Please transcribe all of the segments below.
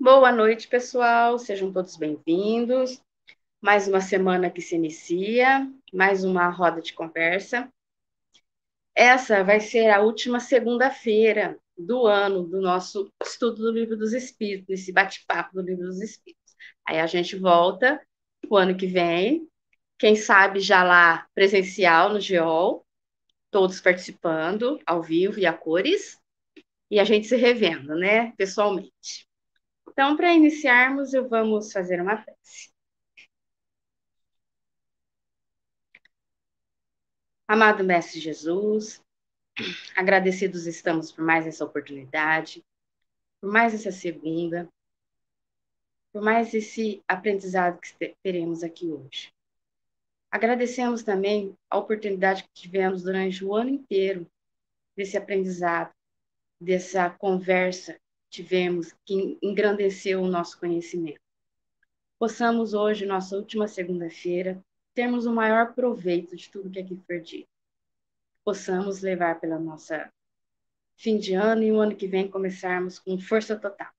Boa noite, pessoal. Sejam todos bem-vindos. Mais uma semana que se inicia, mais uma roda de conversa. Essa vai ser a última segunda-feira do ano do nosso estudo do Livro dos Espíritos, esse bate-papo do Livro dos Espíritos. Aí a gente volta o ano que vem, quem sabe já lá presencial no GEOL, todos participando ao vivo e a cores, e a gente se revendo, né, pessoalmente. Então, para iniciarmos, eu vamos fazer uma prece. Amado Mestre Jesus, agradecidos estamos por mais essa oportunidade, por mais essa segunda, por mais esse aprendizado que teremos aqui hoje. Agradecemos também a oportunidade que tivemos durante o ano inteiro desse aprendizado, dessa conversa tivemos que engrandeceu o nosso conhecimento. Possamos hoje, nossa última segunda-feira, termos o maior proveito de tudo que aqui foi dito. Possamos levar pela nossa fim de ano e o ano que vem começarmos com força total.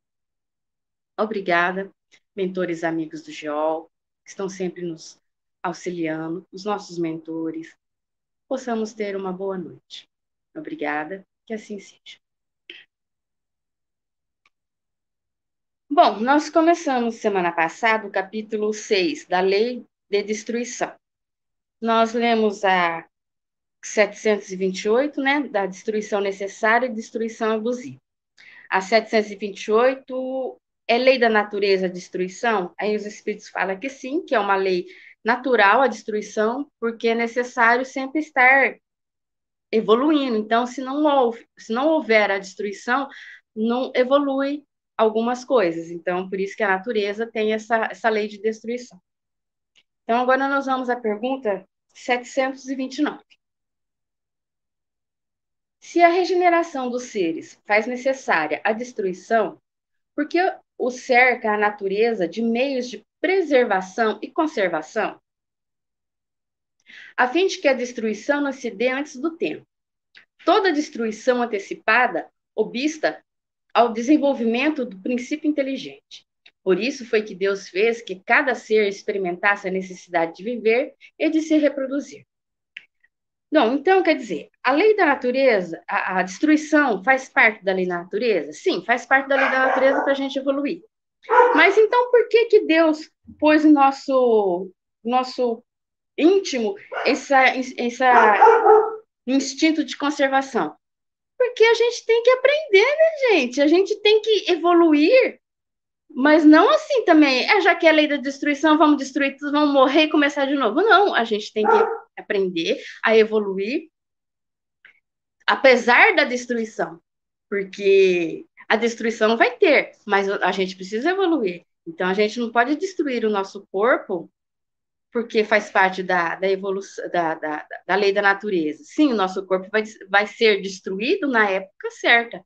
Obrigada, mentores amigos do GEOL, que estão sempre nos auxiliando, os nossos mentores, possamos ter uma boa noite. Obrigada, que assim seja. Bom, nós começamos semana passada o capítulo 6 da Lei de Destruição. Nós lemos a 728, né, da destruição necessária e destruição abusiva. A 728 é lei da natureza a destruição? Aí os espíritos falam que sim, que é uma lei natural a destruição, porque é necessário sempre estar evoluindo. Então, se não, houve, se não houver a destruição, não evolui algumas coisas. Então, por isso que a natureza tem essa, essa lei de destruição. Então, agora nós vamos à pergunta 729. Se a regeneração dos seres faz necessária a destruição, por que o cerca a natureza de meios de preservação e conservação, a fim de que a destruição não se dê antes do tempo. Toda destruição antecipada obsta ao desenvolvimento do princípio inteligente. Por isso foi que Deus fez que cada ser experimentasse a necessidade de viver e de se reproduzir. Não, então quer dizer, a lei da natureza, a, a destruição faz parte da lei da natureza? Sim, faz parte da lei da natureza para a gente evoluir. Mas então por que que Deus pôs no nosso nosso íntimo essa, essa instinto de conservação? Porque a gente tem que aprender, né, gente? A gente tem que evoluir, mas não assim também, é, já que é a lei da destruição, vamos destruir tudo, vamos morrer e começar de novo. Não, a gente tem que aprender a evoluir, apesar da destruição, porque a destruição vai ter, mas a gente precisa evoluir. Então, a gente não pode destruir o nosso corpo porque faz parte da, da evolução, da, da, da lei da natureza. Sim, o nosso corpo vai, vai ser destruído na época certa.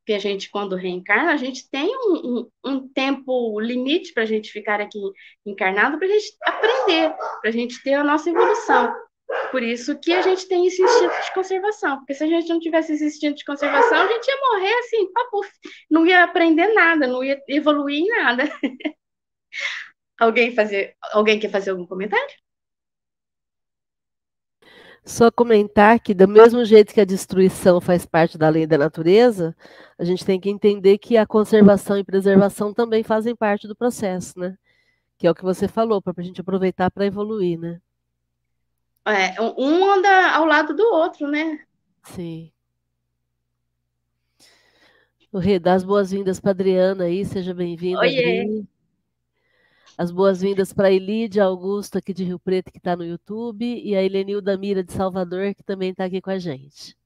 Porque a gente, quando reencarna, a gente tem um, um, um tempo limite para a gente ficar aqui encarnado, para a gente aprender, para a gente ter a nossa evolução. Por isso que a gente tem esse instinto de conservação, porque se a gente não tivesse esse instinto de conservação, a gente ia morrer assim, papo, não ia aprender nada, não ia evoluir em nada. alguém fazer, alguém quer fazer algum comentário? Só comentar que, do mesmo jeito que a destruição faz parte da lei da natureza, a gente tem que entender que a conservação e preservação também fazem parte do processo, né? Que é o que você falou, para a gente aproveitar para evoluir, né? É, um anda ao lado do outro, né? Sim. O Rei, dá as boas-vindas para Adriana aí, seja bem-vinda. Oiê. As boas-vindas para a Elídia Augusto, aqui de Rio Preto, que está no YouTube, e a Helenilda Mira, de Salvador, que também está aqui com a gente.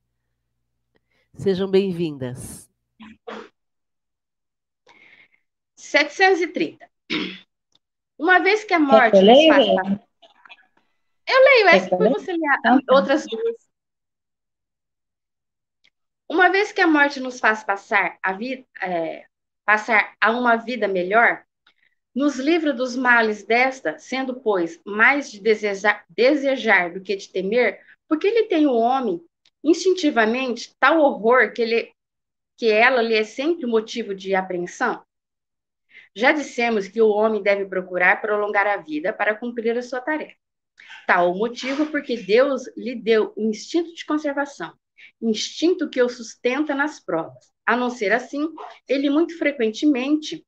Sejam bem-vindas. 730. Uma vez que a morte nos faz eu leio essa, depois você lê tá. outras duas. Uma vez que a morte nos faz passar a vida, é, passar a uma vida melhor, nos livra dos males desta, sendo, pois, mais de desejar, desejar do que de temer, porque ele tem o homem, instintivamente, tal horror que, ele, que ela lhe é sempre motivo de apreensão? Já dissemos que o homem deve procurar prolongar a vida para cumprir a sua tarefa. Tal o motivo porque Deus lhe deu o instinto de conservação, instinto que o sustenta nas provas. A não ser assim, ele muito frequentemente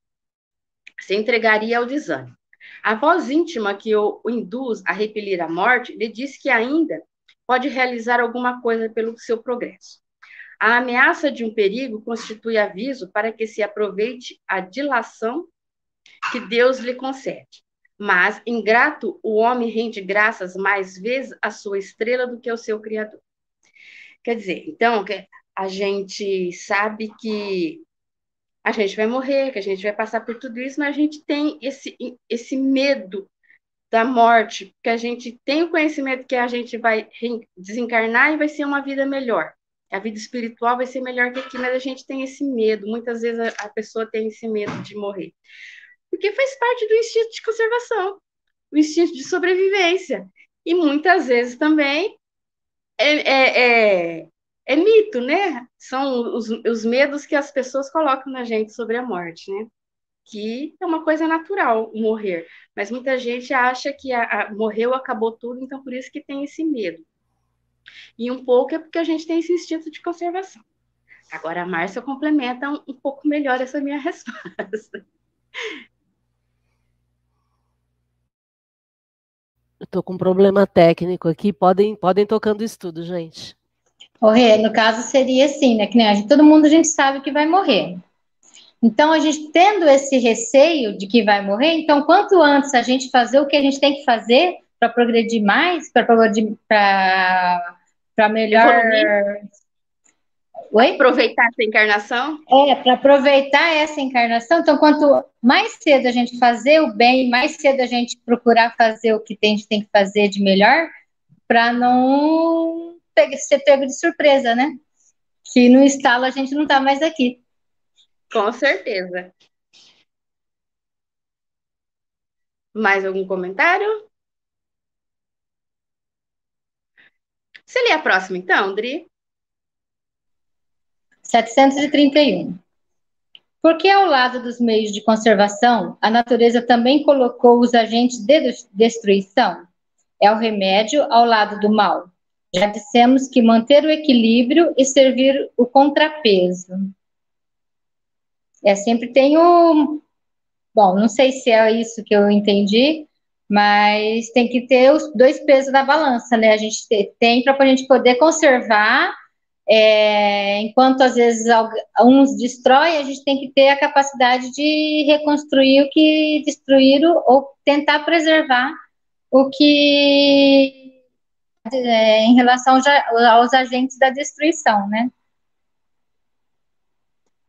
se entregaria ao desânimo. A voz íntima que o induz a repelir a morte lhe diz que ainda pode realizar alguma coisa pelo seu progresso. A ameaça de um perigo constitui aviso para que se aproveite a dilação que Deus lhe concede. Mas, ingrato, o homem rende graças mais vezes à sua estrela do que ao seu Criador. Quer dizer, então, a gente sabe que a gente vai morrer, que a gente vai passar por tudo isso, mas a gente tem esse, esse medo da morte, porque a gente tem o conhecimento que a gente vai desencarnar e vai ser uma vida melhor. A vida espiritual vai ser melhor que aqui, mas a gente tem esse medo. Muitas vezes a, a pessoa tem esse medo de morrer. Porque faz parte do instinto de conservação, o instinto de sobrevivência. E muitas vezes também é, é, é é mito, né? São os, os medos que as pessoas colocam na gente sobre a morte, né? Que é uma coisa natural morrer, mas muita gente acha que a, a, morreu, acabou tudo, então por isso que tem esse medo. E um pouco é porque a gente tem esse instinto de conservação. Agora a Márcia complementa um, um pouco melhor essa minha resposta. Eu tô com um problema técnico aqui, podem, podem tocando estudo, gente. Morrer, no caso, seria assim, né? Que nem a gente, todo mundo a gente sabe que vai morrer. Então, a gente tendo esse receio de que vai morrer, então, quanto antes a gente fazer o que a gente tem que fazer para progredir mais, para melhor. Oi? Aproveitar essa encarnação? É, para aproveitar essa encarnação. Então, quanto mais cedo a gente fazer o bem, mais cedo a gente procurar fazer o que a gente tem que fazer de melhor, para não ser pego de surpresa, né? Que no estalo a gente não tá mais aqui. Com certeza. Mais algum comentário? Você lê a próxima, então, Dri? 731. Porque ao lado dos meios de conservação, a natureza também colocou os agentes de destruição? É o remédio ao lado do mal. Já dissemos que manter o equilíbrio e servir o contrapeso. É sempre tem o. Bom, não sei se é isso que eu entendi, mas tem que ter os dois pesos na balança, né? A gente tem para a gente poder conservar, é, enquanto às vezes uns destroem, a gente tem que ter a capacidade de reconstruir o que destruíram ou tentar preservar o que é, em relação já, aos agentes da destruição, né?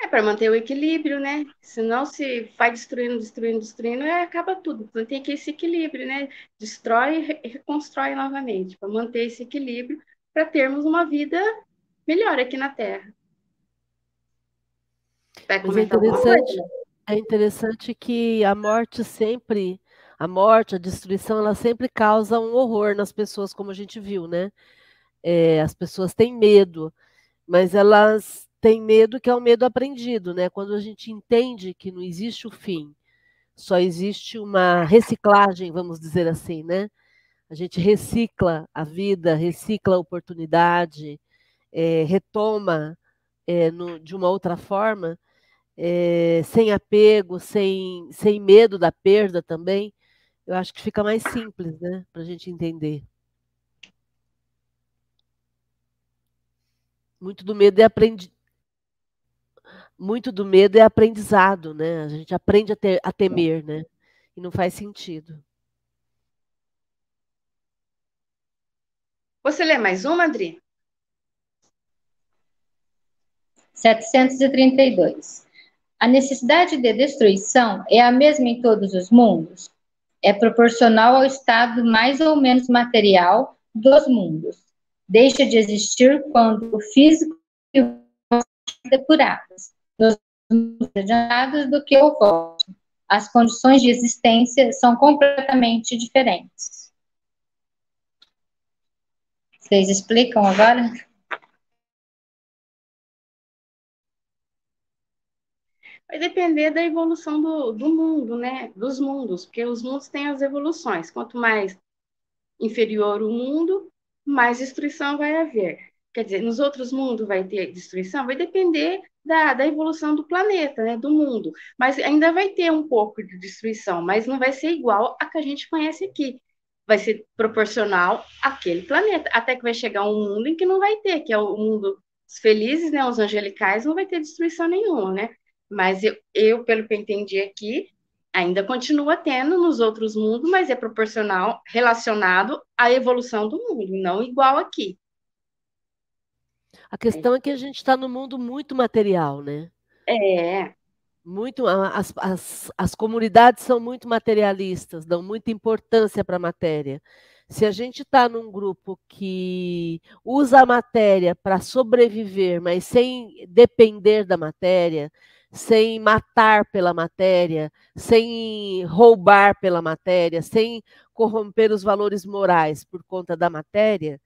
É para manter o equilíbrio, né? Senão, se vai destruindo, destruindo, destruindo, é, acaba tudo. Então, tem que esse equilíbrio, né? Destrói e reconstrói novamente, para manter esse equilíbrio, para termos uma vida melhor aqui na Terra. Vai comentar é interessante, é interessante que a morte sempre a morte, a destruição, ela sempre causa um horror nas pessoas, como a gente viu, né? É, as pessoas têm medo, mas elas têm medo que é um medo aprendido, né? Quando a gente entende que não existe o fim, só existe uma reciclagem, vamos dizer assim, né? A gente recicla a vida, recicla a oportunidade, é, retoma é, no, de uma outra forma, é, sem apego, sem, sem medo da perda também eu acho que fica mais simples, né, para a gente entender. Muito do medo é aprendi... muito do medo é aprendizado, né? A gente aprende a, ter, a temer, né? E não faz sentido. Você lê mais uma, Adri? 732. A necessidade de destruição é a mesma em todos os mundos? É proporcional ao estado mais ou menos material dos mundos. Deixa de existir quando o físico e o depurados, nos mundos adiantados do que o vosso. As condições de existência são completamente diferentes. Vocês explicam agora? Vai depender da evolução do, do mundo, né? Dos mundos, porque os mundos têm as evoluções. Quanto mais inferior o mundo, mais destruição vai haver. Quer dizer, nos outros mundos vai ter destruição? Vai depender da, da evolução do planeta, né, do mundo. Mas ainda vai ter um pouco de destruição, mas não vai ser igual a que a gente conhece aqui. Vai ser proporcional àquele planeta, até que vai chegar um mundo em que não vai ter, que é o mundo dos felizes, né, os angelicais, não vai ter destruição nenhuma, né? Mas eu, eu pelo que eu entendi aqui, ainda continua tendo nos outros mundos, mas é proporcional, relacionado à evolução do mundo, não igual aqui. A questão é que a gente está no mundo muito material, né? É. Muito, as, as, as comunidades são muito materialistas, dão muita importância para a matéria. Se a gente está num grupo que usa a matéria para sobreviver, mas sem depender da matéria, sem matar pela matéria, sem roubar pela matéria, sem corromper os valores morais por conta da matéria,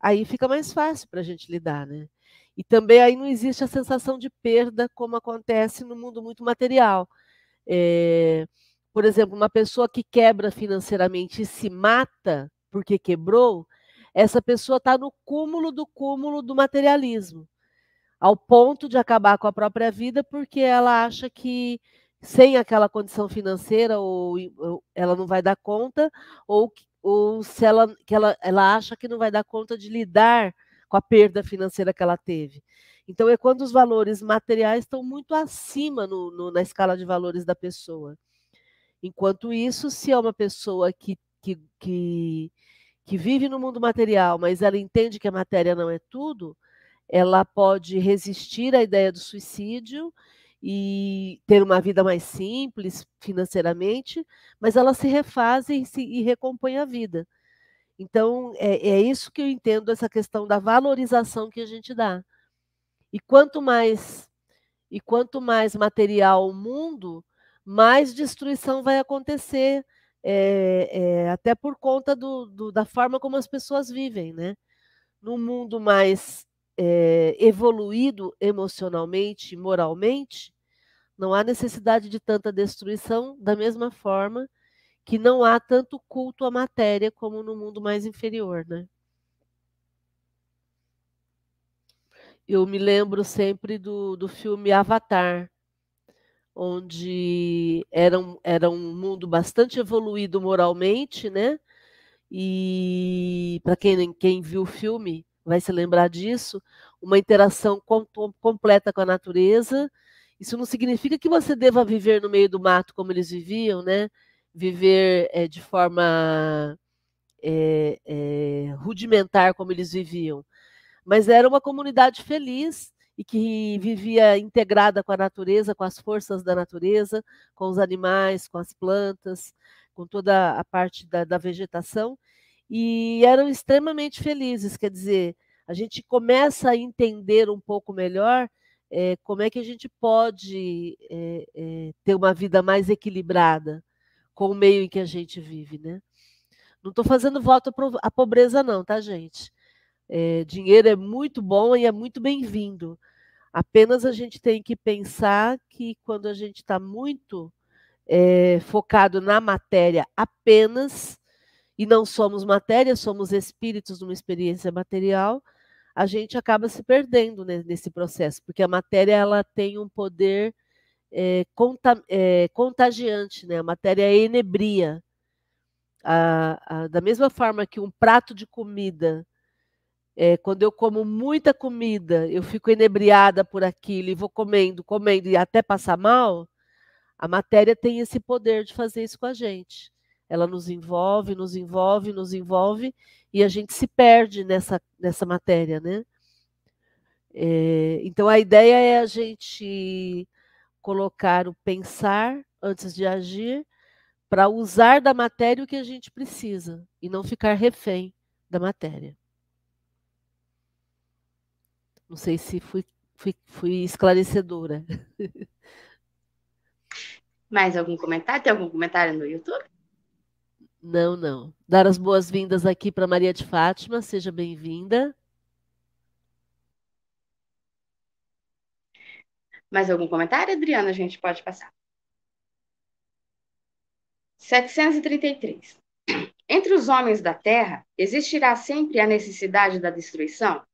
aí fica mais fácil para a gente lidar, né? E também aí não existe a sensação de perda como acontece no mundo muito material. É, por exemplo, uma pessoa que quebra financeiramente e se mata porque quebrou, essa pessoa está no cúmulo do cúmulo do materialismo, ao ponto de acabar com a própria vida porque ela acha que sem aquela condição financeira ou, ou ela não vai dar conta ou ou se ela, que ela, ela acha que não vai dar conta de lidar com a perda financeira que ela teve. Então, é quando os valores materiais estão muito acima no, no, na escala de valores da pessoa. Enquanto isso, se é uma pessoa que, que, que, que vive no mundo material, mas ela entende que a matéria não é tudo, ela pode resistir à ideia do suicídio e ter uma vida mais simples financeiramente, mas ela se refaz e, se, e recompõe a vida. Então, é, é isso que eu entendo, essa questão da valorização que a gente dá. E quanto mais e quanto mais material o mundo, mais destruição vai acontecer, é, é, até por conta do, do, da forma como as pessoas vivem, né? No mundo mais é, evoluído emocionalmente, moralmente, não há necessidade de tanta destruição, da mesma forma que não há tanto culto à matéria como no mundo mais inferior, né? Eu me lembro sempre do, do filme Avatar, onde era um, era um mundo bastante evoluído moralmente, né? E para quem, quem viu o filme, vai se lembrar disso, uma interação com, completa com a natureza. Isso não significa que você deva viver no meio do mato como eles viviam, né? Viver é, de forma é, é, rudimentar como eles viviam. Mas era uma comunidade feliz e que vivia integrada com a natureza, com as forças da natureza, com os animais, com as plantas, com toda a parte da, da vegetação e eram extremamente felizes. Quer dizer, a gente começa a entender um pouco melhor é, como é que a gente pode é, é, ter uma vida mais equilibrada com o meio em que a gente vive, né? Não estou fazendo voto à pobreza, não, tá, gente? dinheiro é muito bom e é muito bem-vindo. Apenas a gente tem que pensar que quando a gente está muito focado na matéria apenas, e não somos matéria, somos espíritos numa experiência material, a gente acaba se perdendo nesse processo, porque a matéria ela tem um poder é, conta, é, contagiante, né? A matéria é enebria. A, a, da mesma forma que um prato de comida, é, quando eu como muita comida, eu fico enebriada por aquilo e vou comendo, comendo e até passar mal, a matéria tem esse poder de fazer isso com a gente ela nos envolve, nos envolve, nos envolve, e a gente se perde nessa, nessa matéria, né? É, então a ideia é a gente colocar o pensar antes de agir para usar da matéria o que a gente precisa e não ficar refém da matéria. Não sei se fui, fui, fui esclarecedora. Mais algum comentário? Tem algum comentário no YouTube? Não, não. Dar as boas-vindas aqui para Maria de Fátima, seja bem-vinda. Mais algum comentário, Adriana? A gente pode passar. 733. Entre os homens da terra, existirá sempre a necessidade da destruição?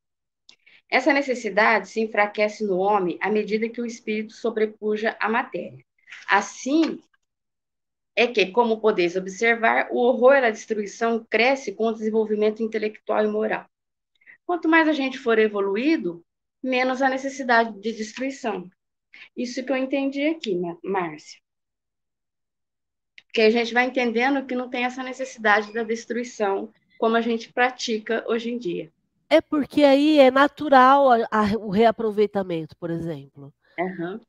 Essa necessidade se enfraquece no homem à medida que o espírito sobrepuja a matéria. Assim, é que, como podeis observar, o horror à destruição cresce com o desenvolvimento intelectual e moral. Quanto mais a gente for evoluído, menos a necessidade de destruição. Isso que eu entendi aqui, Márcia. Que a gente vai entendendo que não tem essa necessidade da destruição como a gente pratica hoje em dia. É porque aí é natural a, a, o reaproveitamento, por exemplo. Uhum.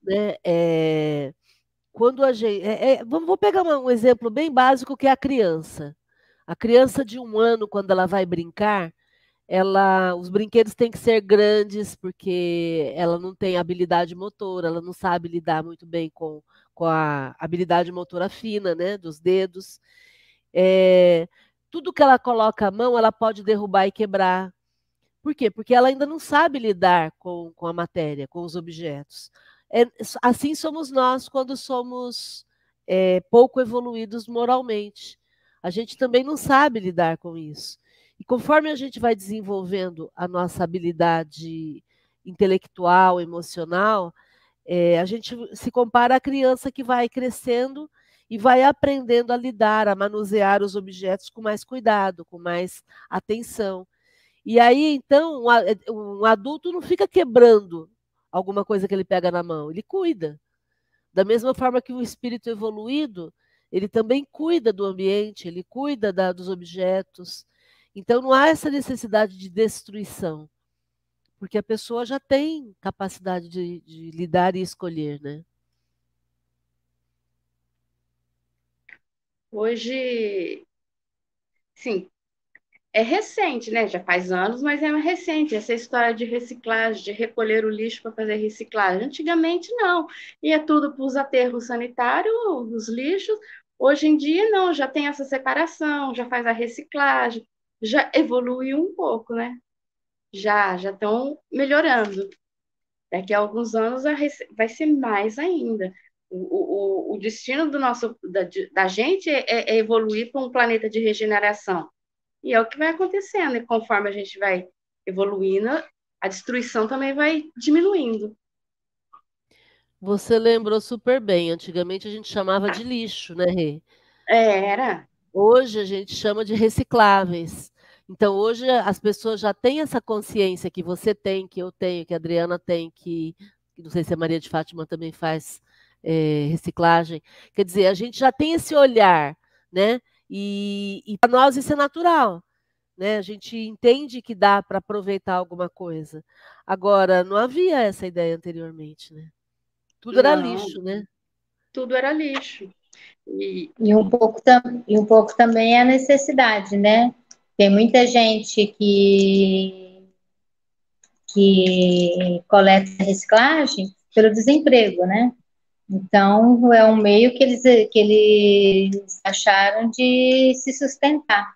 É, quando a gente. É, é, vamos, vou pegar um exemplo bem básico que é a criança. A criança de um ano, quando ela vai brincar, ela, os brinquedos têm que ser grandes porque ela não tem habilidade motora, ela não sabe lidar muito bem com, com a habilidade motora fina, né, dos dedos. É, tudo que ela coloca a mão, ela pode derrubar e quebrar. Por quê? Porque ela ainda não sabe lidar com, com a matéria, com os objetos. É, assim somos nós quando somos é, pouco evoluídos moralmente. A gente também não sabe lidar com isso. E conforme a gente vai desenvolvendo a nossa habilidade intelectual, emocional, é, a gente se compara à criança que vai crescendo e vai aprendendo a lidar, a manusear os objetos com mais cuidado, com mais atenção. E aí, então, um adulto não fica quebrando alguma coisa que ele pega na mão, ele cuida. Da mesma forma que o espírito evoluído, ele também cuida do ambiente, ele cuida da, dos objetos, então não há essa necessidade de destruição, porque a pessoa já tem capacidade de, de lidar e escolher, né? Hoje, sim, é recente, né? Já faz anos, mas é recente essa história de reciclagem, de recolher o lixo para fazer reciclagem. Antigamente não, ia tudo para os aterros sanitários, os lixos. Hoje em dia não, já tem essa separação, já faz a reciclagem, já evoluiu um pouco, né? Já, já estão melhorando. Daqui a alguns anos vai ser mais ainda. O, o, o destino do nosso, da, da gente é, é evoluir para um planeta de regeneração. E é o que vai acontecendo. E conforme a gente vai evoluindo, a destruição também vai diminuindo. Você lembrou super bem. Antigamente a gente chamava de lixo, né, Rê? É, era. Hoje a gente chama de recicláveis. Então, hoje as pessoas já têm essa consciência que você tem, que eu tenho, que a Adriana tem, que não sei se a Maria de Fátima também faz é, reciclagem. Quer dizer, a gente já tem esse olhar, né? E, e para nós isso é natural. Né? A gente entende que dá para aproveitar alguma coisa. Agora, não havia essa ideia anteriormente, né? Tudo não, era lixo, né? Tudo era lixo. E, e, um pouco e um pouco também a necessidade, né? Tem muita gente que, que coleta reciclagem pelo desemprego, né? Então, é um meio que eles, que eles acharam de se sustentar.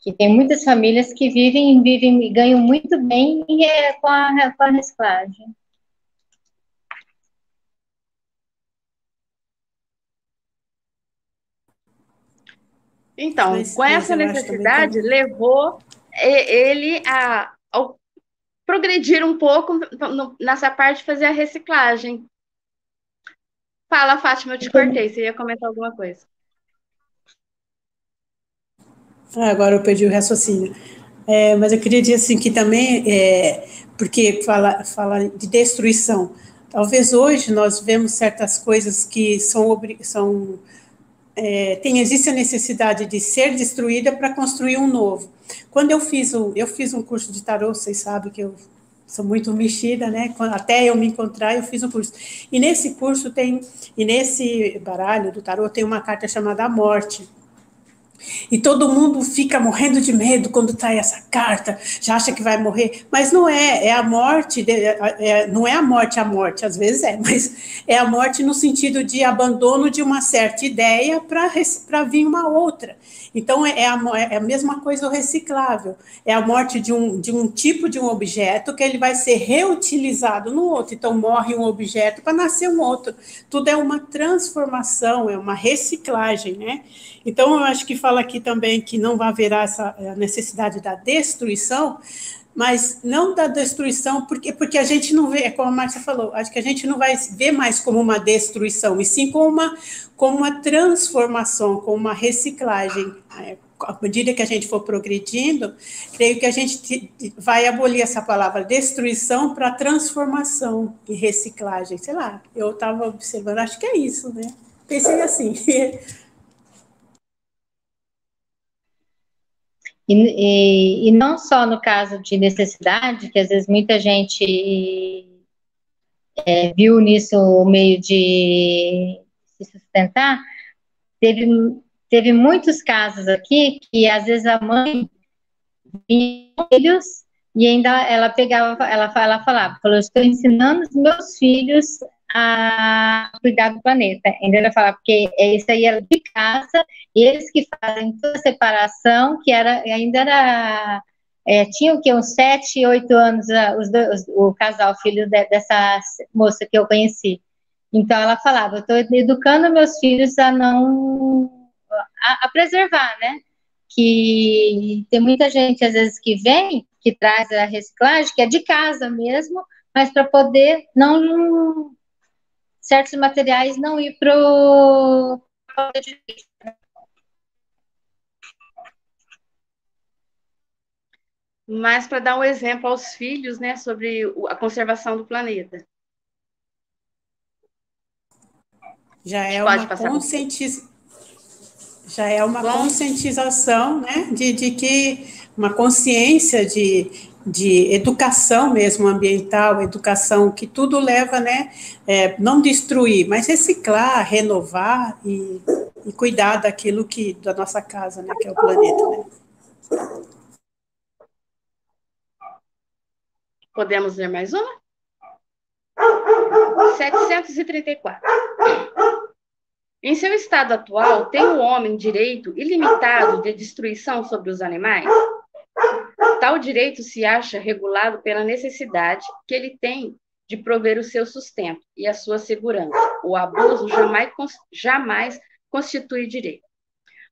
Que tem muitas famílias que vivem, vivem e ganham muito bem e é com a, com a reciclagem. Então, mas, com essa necessidade, levou ele a, a, progredir um pouco nessa parte de fazer a reciclagem. Fala, Fátima, eu te cortei, você ia comentar alguma coisa. Ah, agora eu perdi o raciocínio. É, mas eu queria dizer assim que também, é, porque fala, fala de destruição. Talvez hoje nós vemos certas coisas que são, são é, tem, existe a necessidade de ser destruída para construir um novo. Quando eu fiz um, eu fiz um curso de tarô, vocês sabem que eu sou muito mexida, né? Até eu me encontrar, eu fiz um curso. E nesse curso tem, e nesse baralho do tarô tem uma carta chamada a morte. E todo mundo fica morrendo de medo quando tá essa carta, já acha que vai morrer, mas não é, é a morte, é, é, não é a morte a morte, às vezes é, mas é a morte no sentido de abandono de uma certa ideia para vir uma outra. Então, é, é a, é a mesma coisa o reciclável. É a morte de um, de um tipo de um objeto que ele vai ser reutilizado no outro. Então, morre um objeto para nascer um outro. Tudo é uma transformação, é uma reciclagem, né? Então, eu acho que fala aqui também que não vai haver essa necessidade da destruição, mas não da destruição, porque, porque a gente não vê, é como a Márcia falou, acho que a gente não vai ver mais como uma destruição, e sim como uma, como uma transformação, como uma reciclagem. É, à medida que a gente for progredindo, creio que a gente vai abolir essa palavra destruição para transformação e reciclagem. Sei lá, eu estava observando, acho que é isso, né? Pensei assim. E, e, e, não só no caso de necessidade, que às vezes muita gente é, viu nisso o meio de se sustentar, teve, teve muitos casos aqui que às vezes a mãe tinha filhos e ainda ela pegava, ela, ela falava, falou, estou ensinando os meus filhos a cuidar do planeta. Ainda ela fala, porque isso aí era de casa, e eles que fazem toda a separação, que era, ainda era, é, tinha o que, uns sete, oito anos, os dois, o casal, filho de, dessa moça que eu conheci. Então ela falava, eu estou educando meus filhos a não, a, a preservar, né? Que tem muita gente, às vezes, que vem, que traz a reciclagem, que é de casa mesmo, mas para poder não certos materiais não ir para o mas para dar um exemplo aos filhos, né, sobre a conservação do planeta. Já é uma conscientização, já é uma conscientização, né, de, de que uma consciência de de educação mesmo ambiental, educação que tudo leva, né, é, não destruir, mas reciclar, renovar e, e, cuidar daquilo que da nossa casa, né, que é o planeta, né. Podemos ler mais uma? 734. Em seu estado atual, tem o homem direito ilimitado de destruição sobre os animais? Tal direito se acha regulado pela necessidade que ele tem de prover o seu sustento e a sua segurança. O abuso jamais, jamais constitui direito.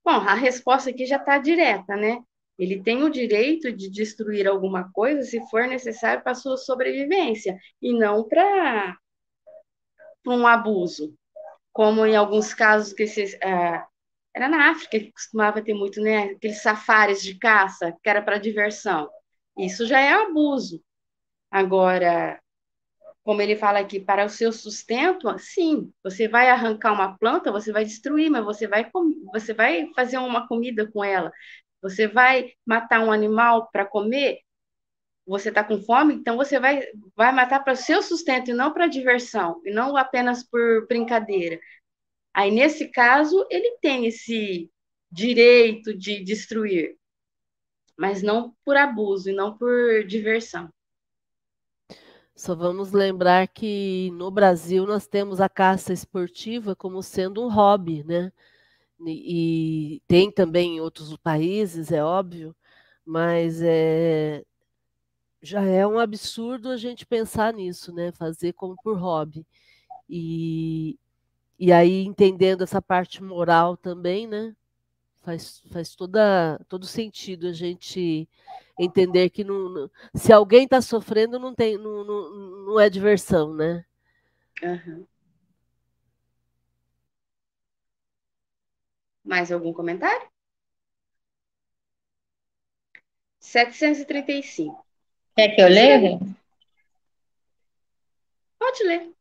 Bom, a resposta aqui já está direta, né? Ele tem o direito de destruir alguma coisa se for necessário para sua sobrevivência, e não para um abuso. Como em alguns casos que se, era na África que costumava ter muito, né? Aqueles safaris de caça, que era para diversão. Isso já é abuso. Agora, como ele fala aqui, para o seu sustento, sim, você vai arrancar uma planta, você vai destruir, mas você vai, você vai fazer uma comida com ela. Você vai matar um animal para comer, você está com fome, então você vai, vai matar para o seu sustento e não para diversão, e não apenas por brincadeira. Aí, nesse caso, ele tem esse direito de destruir, mas não por abuso e não por diversão. Só vamos lembrar que no Brasil nós temos a caça esportiva como sendo um hobby, né? E, e tem também em outros países, é óbvio, mas é, já é um absurdo a gente pensar nisso, né? Fazer como por hobby. E, e aí, entendendo essa parte moral também, né? Faz, faz toda, todo sentido a gente entender que não, não se alguém está sofrendo, não, tem, não, não, não é diversão, né? Uhum. Mais algum comentário? 735. Quer que eu leia? Pode ler.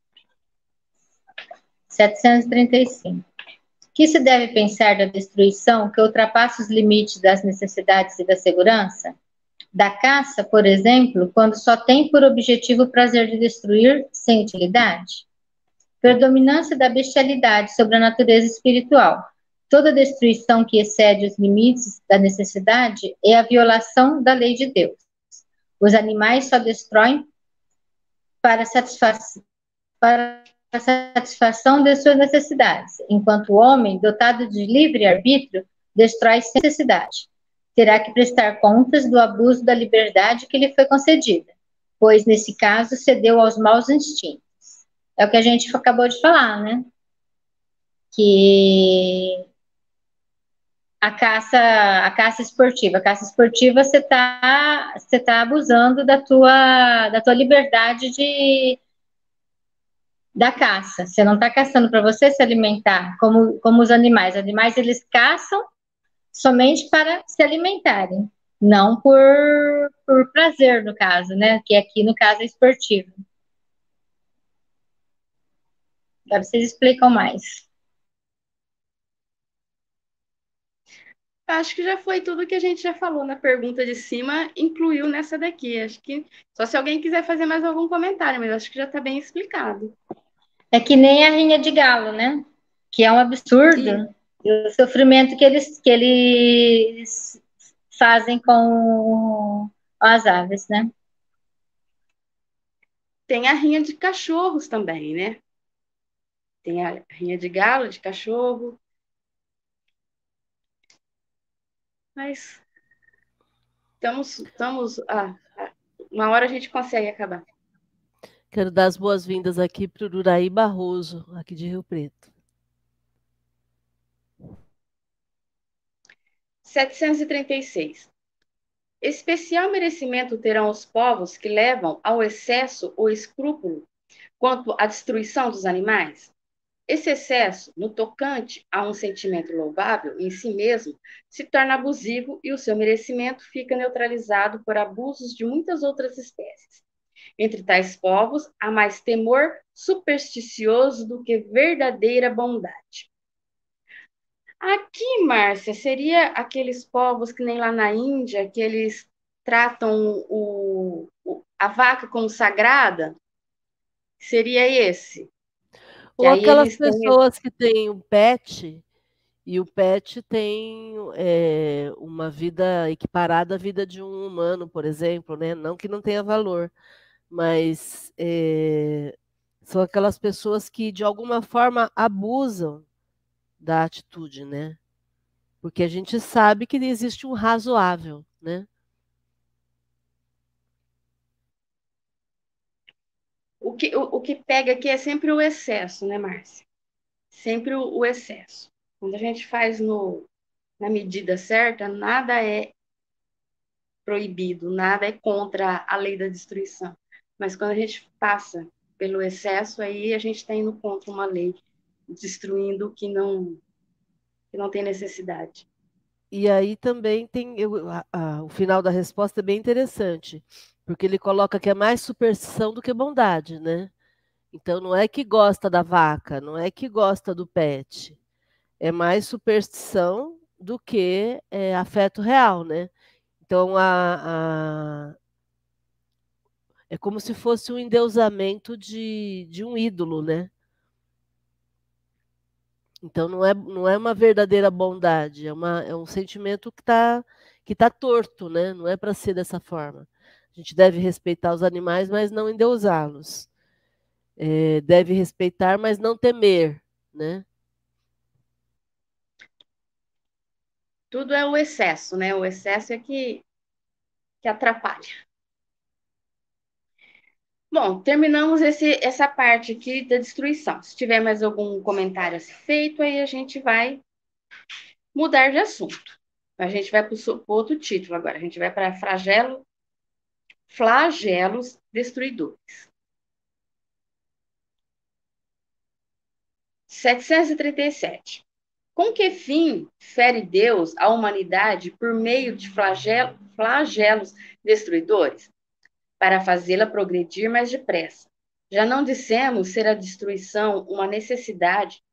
735. Que se deve pensar da destruição que ultrapassa os limites das necessidades e da segurança? Da caça, por exemplo, quando só tem por objetivo o prazer de destruir sem utilidade? Predominância da bestialidade sobre a natureza espiritual. toda destruição que excede os limites da necessidade é a violação da lei de Deus. Os animais só destroem para, para a satisfação de suas necessidades, enquanto o homem, dotado de livre arbítrio, destrói sem necessidade. Terá que prestar contas do abuso da liberdade que lhe foi concedida, pois, nesse caso, cedeu aos maus instintos. É o que a gente acabou de falar, né? Que a caça, a caça esportiva, a caça esportiva você está você tá abusando da tua da tua liberdade de da caça. Você não está caçando para você se alimentar, como, como os animais. Os animais, eles caçam somente para se alimentarem, não por, por prazer, no caso, né? Que aqui, no caso, é esportivo. Agora vocês explicam mais. Acho que já foi tudo que a gente já falou na pergunta de cima, incluiu nessa daqui. Acho que só se alguém quiser fazer mais algum comentário, mas acho que já está bem explicado. É que nem a rinha de galo, né? Que é um absurdo. O sofrimento que eles, que eles fazem com as aves, né? Tem a rinha de cachorros também, né? Tem a rinha de galo, de cachorro. Mas estamos, estamos, ah, ah, uma hora a gente consegue acabar. Quero dar as boas-vindas aqui para o Uraí Barroso, aqui de Rio Preto. 736. Especial merecimento terão os povos que levam ao excesso ou escrúpulo quanto à destruição dos animais? Esse excesso, no tocante a um sentimento louvável em si mesmo, se torna abusivo e o seu merecimento fica neutralizado por abusos de muitas outras espécies. Entre tais povos, há mais temor supersticioso do que verdadeira bondade. Aqui, Márcia, seria aqueles povos que nem lá na Índia, que eles tratam o, a vaca como sagrada? Seria esse? Ou aquelas pessoas têm... que têm um pet e o pet tem é, uma vida equiparada à vida de um humano, por exemplo, né? Não que não tenha valor, mas é, são aquelas pessoas que de alguma forma abusam da atitude, né? Porque a gente sabe que existe um razoável, né? O que, o, o que pega aqui é sempre o excesso, né, Márcia? Sempre o, o excesso. Quando a gente faz no, na medida certa, nada é proibido, nada é contra a lei da destruição. Mas quando a gente passa pelo excesso, aí a gente está indo contra uma lei, destruindo o que não, que não tem necessidade. E aí também tem eu, a, a, o final da resposta é bem interessante. Porque ele coloca que é mais superstição do que bondade, né? Então não é que gosta da vaca, não é que gosta do pet. É mais superstição do que é, afeto real, né? Então a, a, é como se fosse um endeusamento de, de um ídolo, né? Então não é, não é uma verdadeira bondade, é, uma, é um sentimento que está que tá torto, né? Não é para ser dessa forma. A gente deve respeitar os animais, mas não endeusá-los. É, deve respeitar, mas não temer, né? Tudo é o excesso, né? O excesso é que, que atrapalha. Bom, terminamos esse, essa parte aqui da destruição. Se tiver mais algum comentário a ser feito, aí a gente vai mudar de assunto. A gente vai para outro título agora. A gente vai para flagelo, flagelos destruidores. 737. Com que fim fere Deus a humanidade por meio de flagelo, flagelos destruidores? Para fazê-la progredir mais depressa. Já não dissemos ser a destruição uma necessidade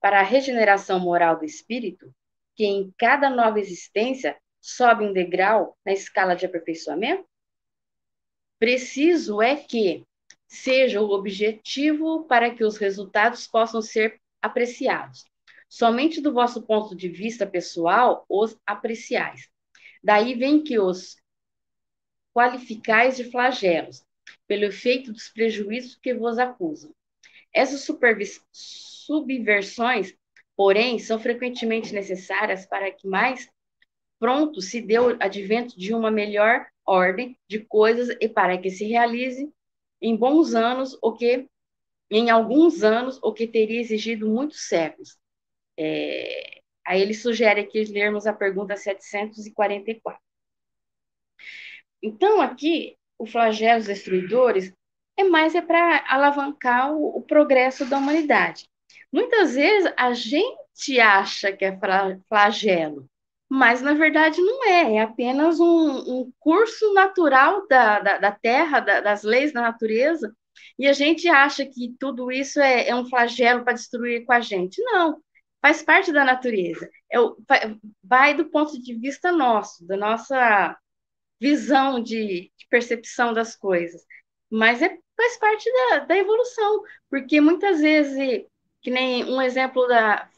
para a regeneração moral do espírito, que em cada nova existência sobe um degrau na escala de aperfeiçoamento? Preciso é que seja o objetivo para que os resultados possam ser apreciados. somente do vosso ponto de vista pessoal os apreciais. Daí vem que os qualificais de flagelos, pelo efeito dos prejuízos que vos acusam. Essas subversões, porém, são frequentemente necessárias para que mais pronto se dê o advento de uma melhor ordem de coisas e para que se realize em bons anos o que em alguns anos o que teria exigido muitos séculos. É, aí ele sugere aqui lermos a pergunta 744. Então, aqui, o flagelos destruidores é mais é para alavancar o, o, progresso da humanidade. Muitas vezes a gente acha que é flagelo, mas na verdade não é, é apenas um, um curso natural da, da, da Terra, da, das leis da natureza, e a gente acha que tudo isso é, é um flagelo para destruir com a gente. Não, faz parte da natureza. É, vai do ponto de vista nosso, da nossa visão de, de percepção das coisas. Mas é, faz parte da, da evolução, porque muitas vezes, que nem um exemplo da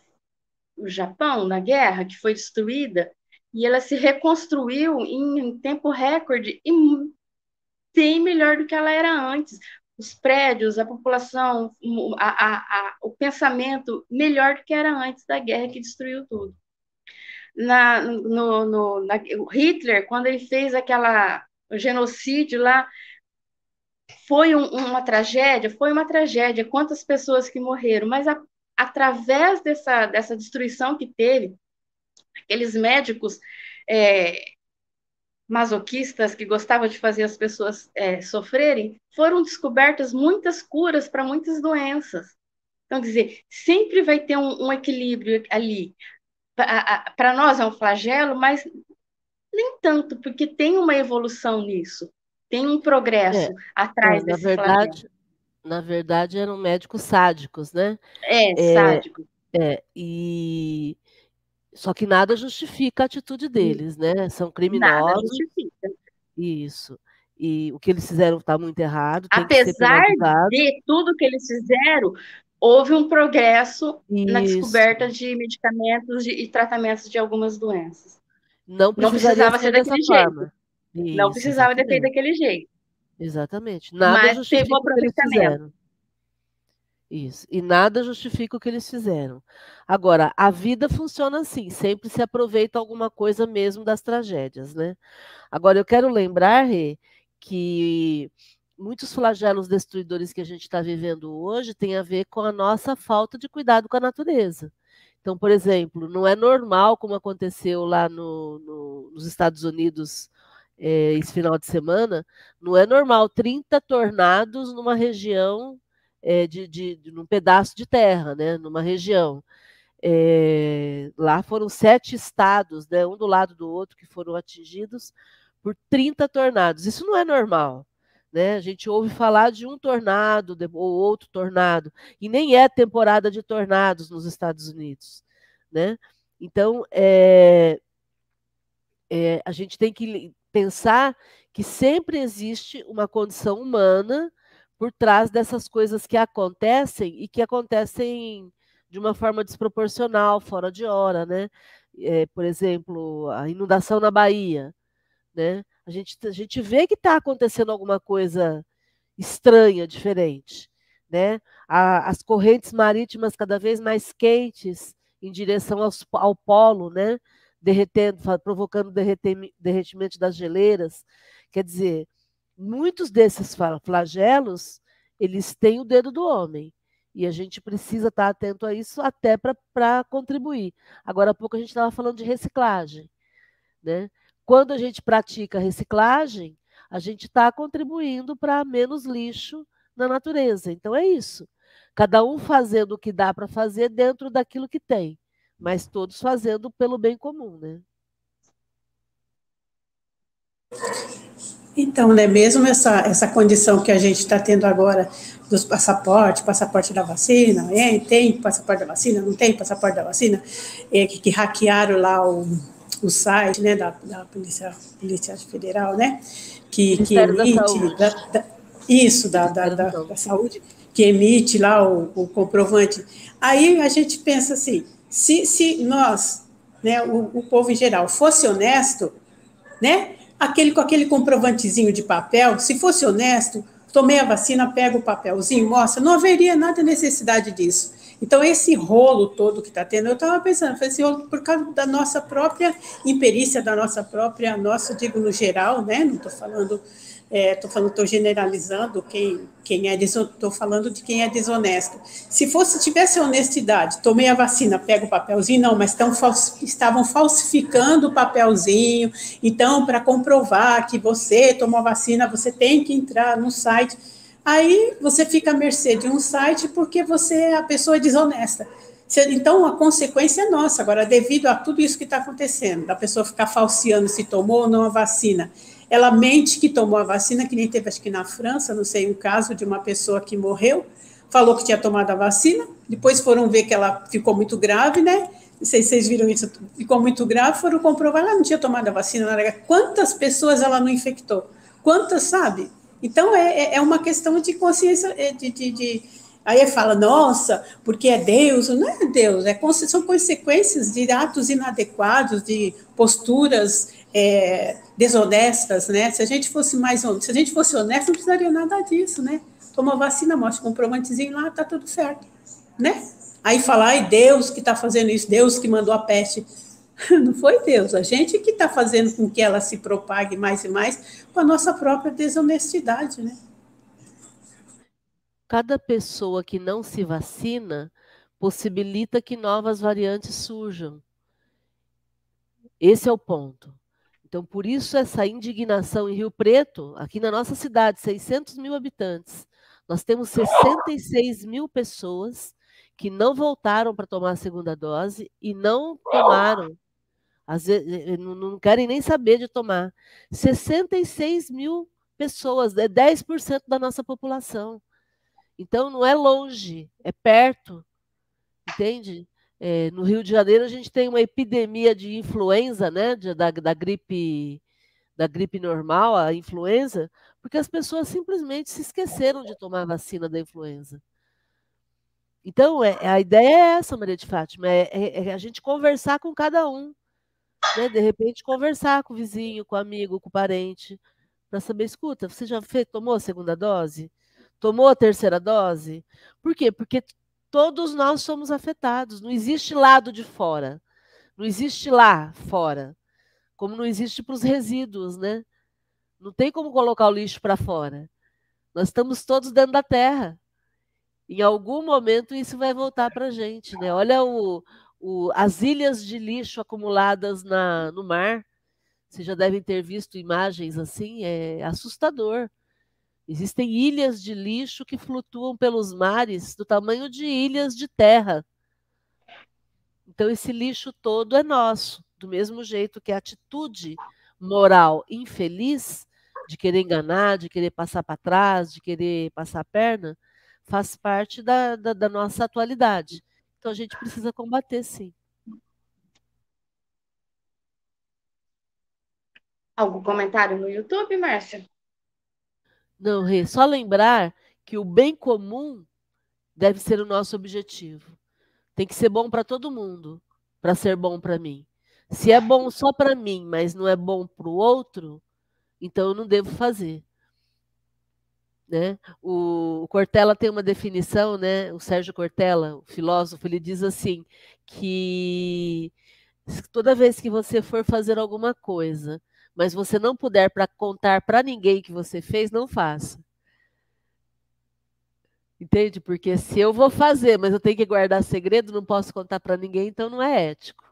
o Japão, na guerra, que foi destruída, e ela se reconstruiu em tempo recorde e bem melhor do que ela era antes. Os prédios, a população, a, a, a, o pensamento melhor do que era antes da guerra que destruiu tudo. Na, no, no, na, Hitler, quando ele fez aquela genocídio lá, foi um, uma tragédia, foi uma tragédia, quantas pessoas que morreram, mas a, através dessa, dessa destruição que teve, aqueles médicos é, masoquistas que gostavam de fazer as pessoas é, sofrerem, foram descobertas muitas curas para muitas doenças. Então, quer dizer, sempre vai ter um, um equilíbrio ali. Para nós é um flagelo, mas nem tanto, porque tem uma evolução nisso, tem um progresso é, atrás é, desse na verdade, flagelo. Na verdade, eram médicos sádicos, né? É, é sádicos. É, e só que nada justifica a atitude deles, né? São criminosos. Nada justifica. Isso. E o que eles fizeram está muito errado. Apesar de tudo que eles fizeram, houve um progresso Isso. na descoberta de medicamentos de, e tratamentos de algumas doenças. Não, Não precisava ser daquele jeito. Isso, Não precisava exatamente. ter feito daquele jeito. Exatamente. Nada Mas justifica o que eles fizeram. Isso. E nada justifica o que eles fizeram. Agora, a vida funciona assim, sempre se aproveita alguma coisa mesmo das tragédias, né? Agora, eu quero lembrar, Rê, que muitos flagelos destruidores que a gente está vivendo hoje têm a ver com a nossa falta de cuidado com a natureza. Então, por exemplo, não é normal, como aconteceu lá no, no, nos Estados Unidos é, esse final de semana, não é normal 30 tornados numa região é, de, de, num pedaço de terra, né, numa região. É, lá foram sete estados, né, um do lado do outro, que foram atingidos por 30 tornados. Isso não é normal. Né? A gente ouve falar de um tornado ou outro tornado, e nem é temporada de tornados nos Estados Unidos. Né? Então, é, é, a gente tem que pensar que sempre existe uma condição humana por trás dessas coisas que acontecem e que acontecem de uma forma desproporcional, fora de hora, né? É, por exemplo, a inundação na Bahia, né? A gente, a gente vê que está acontecendo alguma coisa estranha, diferente, né? A, as correntes marítimas cada vez mais quentes em direção aos, ao polo, né? Derretendo, provocando derretimento das geleiras. Quer dizer, muitos desses flagelos, eles têm o dedo do homem. E a gente precisa estar atento a isso até para contribuir. Agora há pouco a gente estava falando de reciclagem. Né? Quando a gente pratica reciclagem, a gente está contribuindo para menos lixo na natureza. Então é isso. Cada um fazendo o que dá para fazer dentro daquilo que tem, mas todos fazendo pelo bem comum, né? Então, né, mesmo essa, essa condição que a gente está tendo agora dos passaportes, passaporte da vacina, é, tem passaporte da vacina, não tem passaporte da vacina, é, que, que hackearam lá o, o site né, da, da Polícia, Polícia Federal, né, que, que emite, da da, isso, da, da, da, da, saúde, que emite lá o, o comprovante. Aí a gente pensa assim, Se, se nós, né, o, o povo em geral, fosse honesto, né, aquele com aquele comprovantezinho de papel, se fosse honesto, tomei a vacina, pega o papelzinho, mostra, não haveria nada necessidade disso. Então, esse rolo todo que está tendo, eu estava pensando, esse rolo por causa da nossa própria imperícia, da nossa própria, nossa, digo no geral, né? Não estou falando, estou é, falando, estou generalizando quem, quem é, estou falando de quem é desonesto. Se fosse, tivesse honestidade, tomei a vacina, pega o papelzinho, não, mas estão, estavam falsificando o papelzinho, então, para comprovar que você tomou a vacina, você tem que entrar no site aí você fica à mercê de um site porque você a pessoa é desonesta. Então, a consequência é nossa. Agora, devido a tudo isso que está acontecendo, da pessoa ficar falseando se tomou ou não a vacina, ela mente que tomou a vacina, que nem teve, acho que na França, não sei, um caso de uma pessoa que morreu, falou que tinha tomado a vacina, depois foram ver que ela ficou muito grave, né? Não sei se vocês viram isso, ficou muito grave, foram comprovar, ela não tinha tomado a vacina. Quantas pessoas ela não infectou? Quantas, sabe? Então, é, é, é uma questão de consciência, é, de, de, de Aí fala, nossa, porque é Deus, não é Deus, é, são consequências de atos inadequados, de posturas é, desonestas, né? Se a gente fosse mais se a gente fosse honesto, não precisaria nada disso, né? Toma vacina, mostra um comprovantezinho lá, tá tudo certo, né? Aí falar, ai, Deus que está fazendo isso, Deus que mandou a peste. Não foi Deus, a gente que está fazendo com que ela se propague mais e mais com a nossa própria desonestidade, né? Cada pessoa que não se vacina possibilita que novas variantes surjam. Esse é o ponto. Então, por isso, essa indignação em Rio Preto, aqui na nossa cidade, 600 mil habitantes, nós temos 66 mil pessoas que não voltaram para tomar a segunda dose e não tomaram às vezes, eh, eh, não querem nem saber de tomar. 66 mil pessoas, é 10% da nossa população. Então, não é longe, é perto, entende? É, no Rio de Janeiro, a gente tem uma epidemia de influenza, né, de, da, da, gripe da gripe normal, a influenza, porque as pessoas simplesmente se esqueceram de tomar a vacina da influenza. Então, é, a ideia é essa, Maria de Fátima, é, é, é a gente conversar com cada um né, de repente conversar com o vizinho, com o amigo, com o parente, para saber, escuta, você já fez, tomou a segunda dose? Tomou a terceira dose? Por quê? Porque todos nós somos afetados, não existe lado de fora, não existe lá fora, como não existe para os resíduos, né? Não tem como colocar o lixo para fora. Nós estamos todos dentro da terra. Em algum momento isso vai voltar para a gente, né? Olha o, o, as ilhas de lixo acumuladas na, no mar. Vocês já devem ter visto imagens assim, é assustador. Existem ilhas de lixo que flutuam pelos mares do tamanho de ilhas de terra. Então, esse lixo todo é nosso, do mesmo jeito que a atitude moral infeliz de querer enganar, de querer passar para trás, de querer passar a perna, faz parte da, da, da nossa atualidade. Então a gente precisa combater, sim. Algum comentário no YouTube, Márcia? Não, Rê, só lembrar que o bem comum deve ser o nosso objetivo. Tem que ser bom para todo mundo, para ser bom para mim. Se é bom só para mim, mas não é bom para o outro, então eu não devo fazer. Né? O, Cortella tem uma definição, né? o Sérgio Cortella, o filósofo, ele diz assim, que toda vez que você for fazer alguma coisa, mas você não puder para contar para ninguém que você fez, não faça. Entende? Porque se eu vou fazer, mas eu tenho que guardar segredo, não posso contar para ninguém, então não é ético.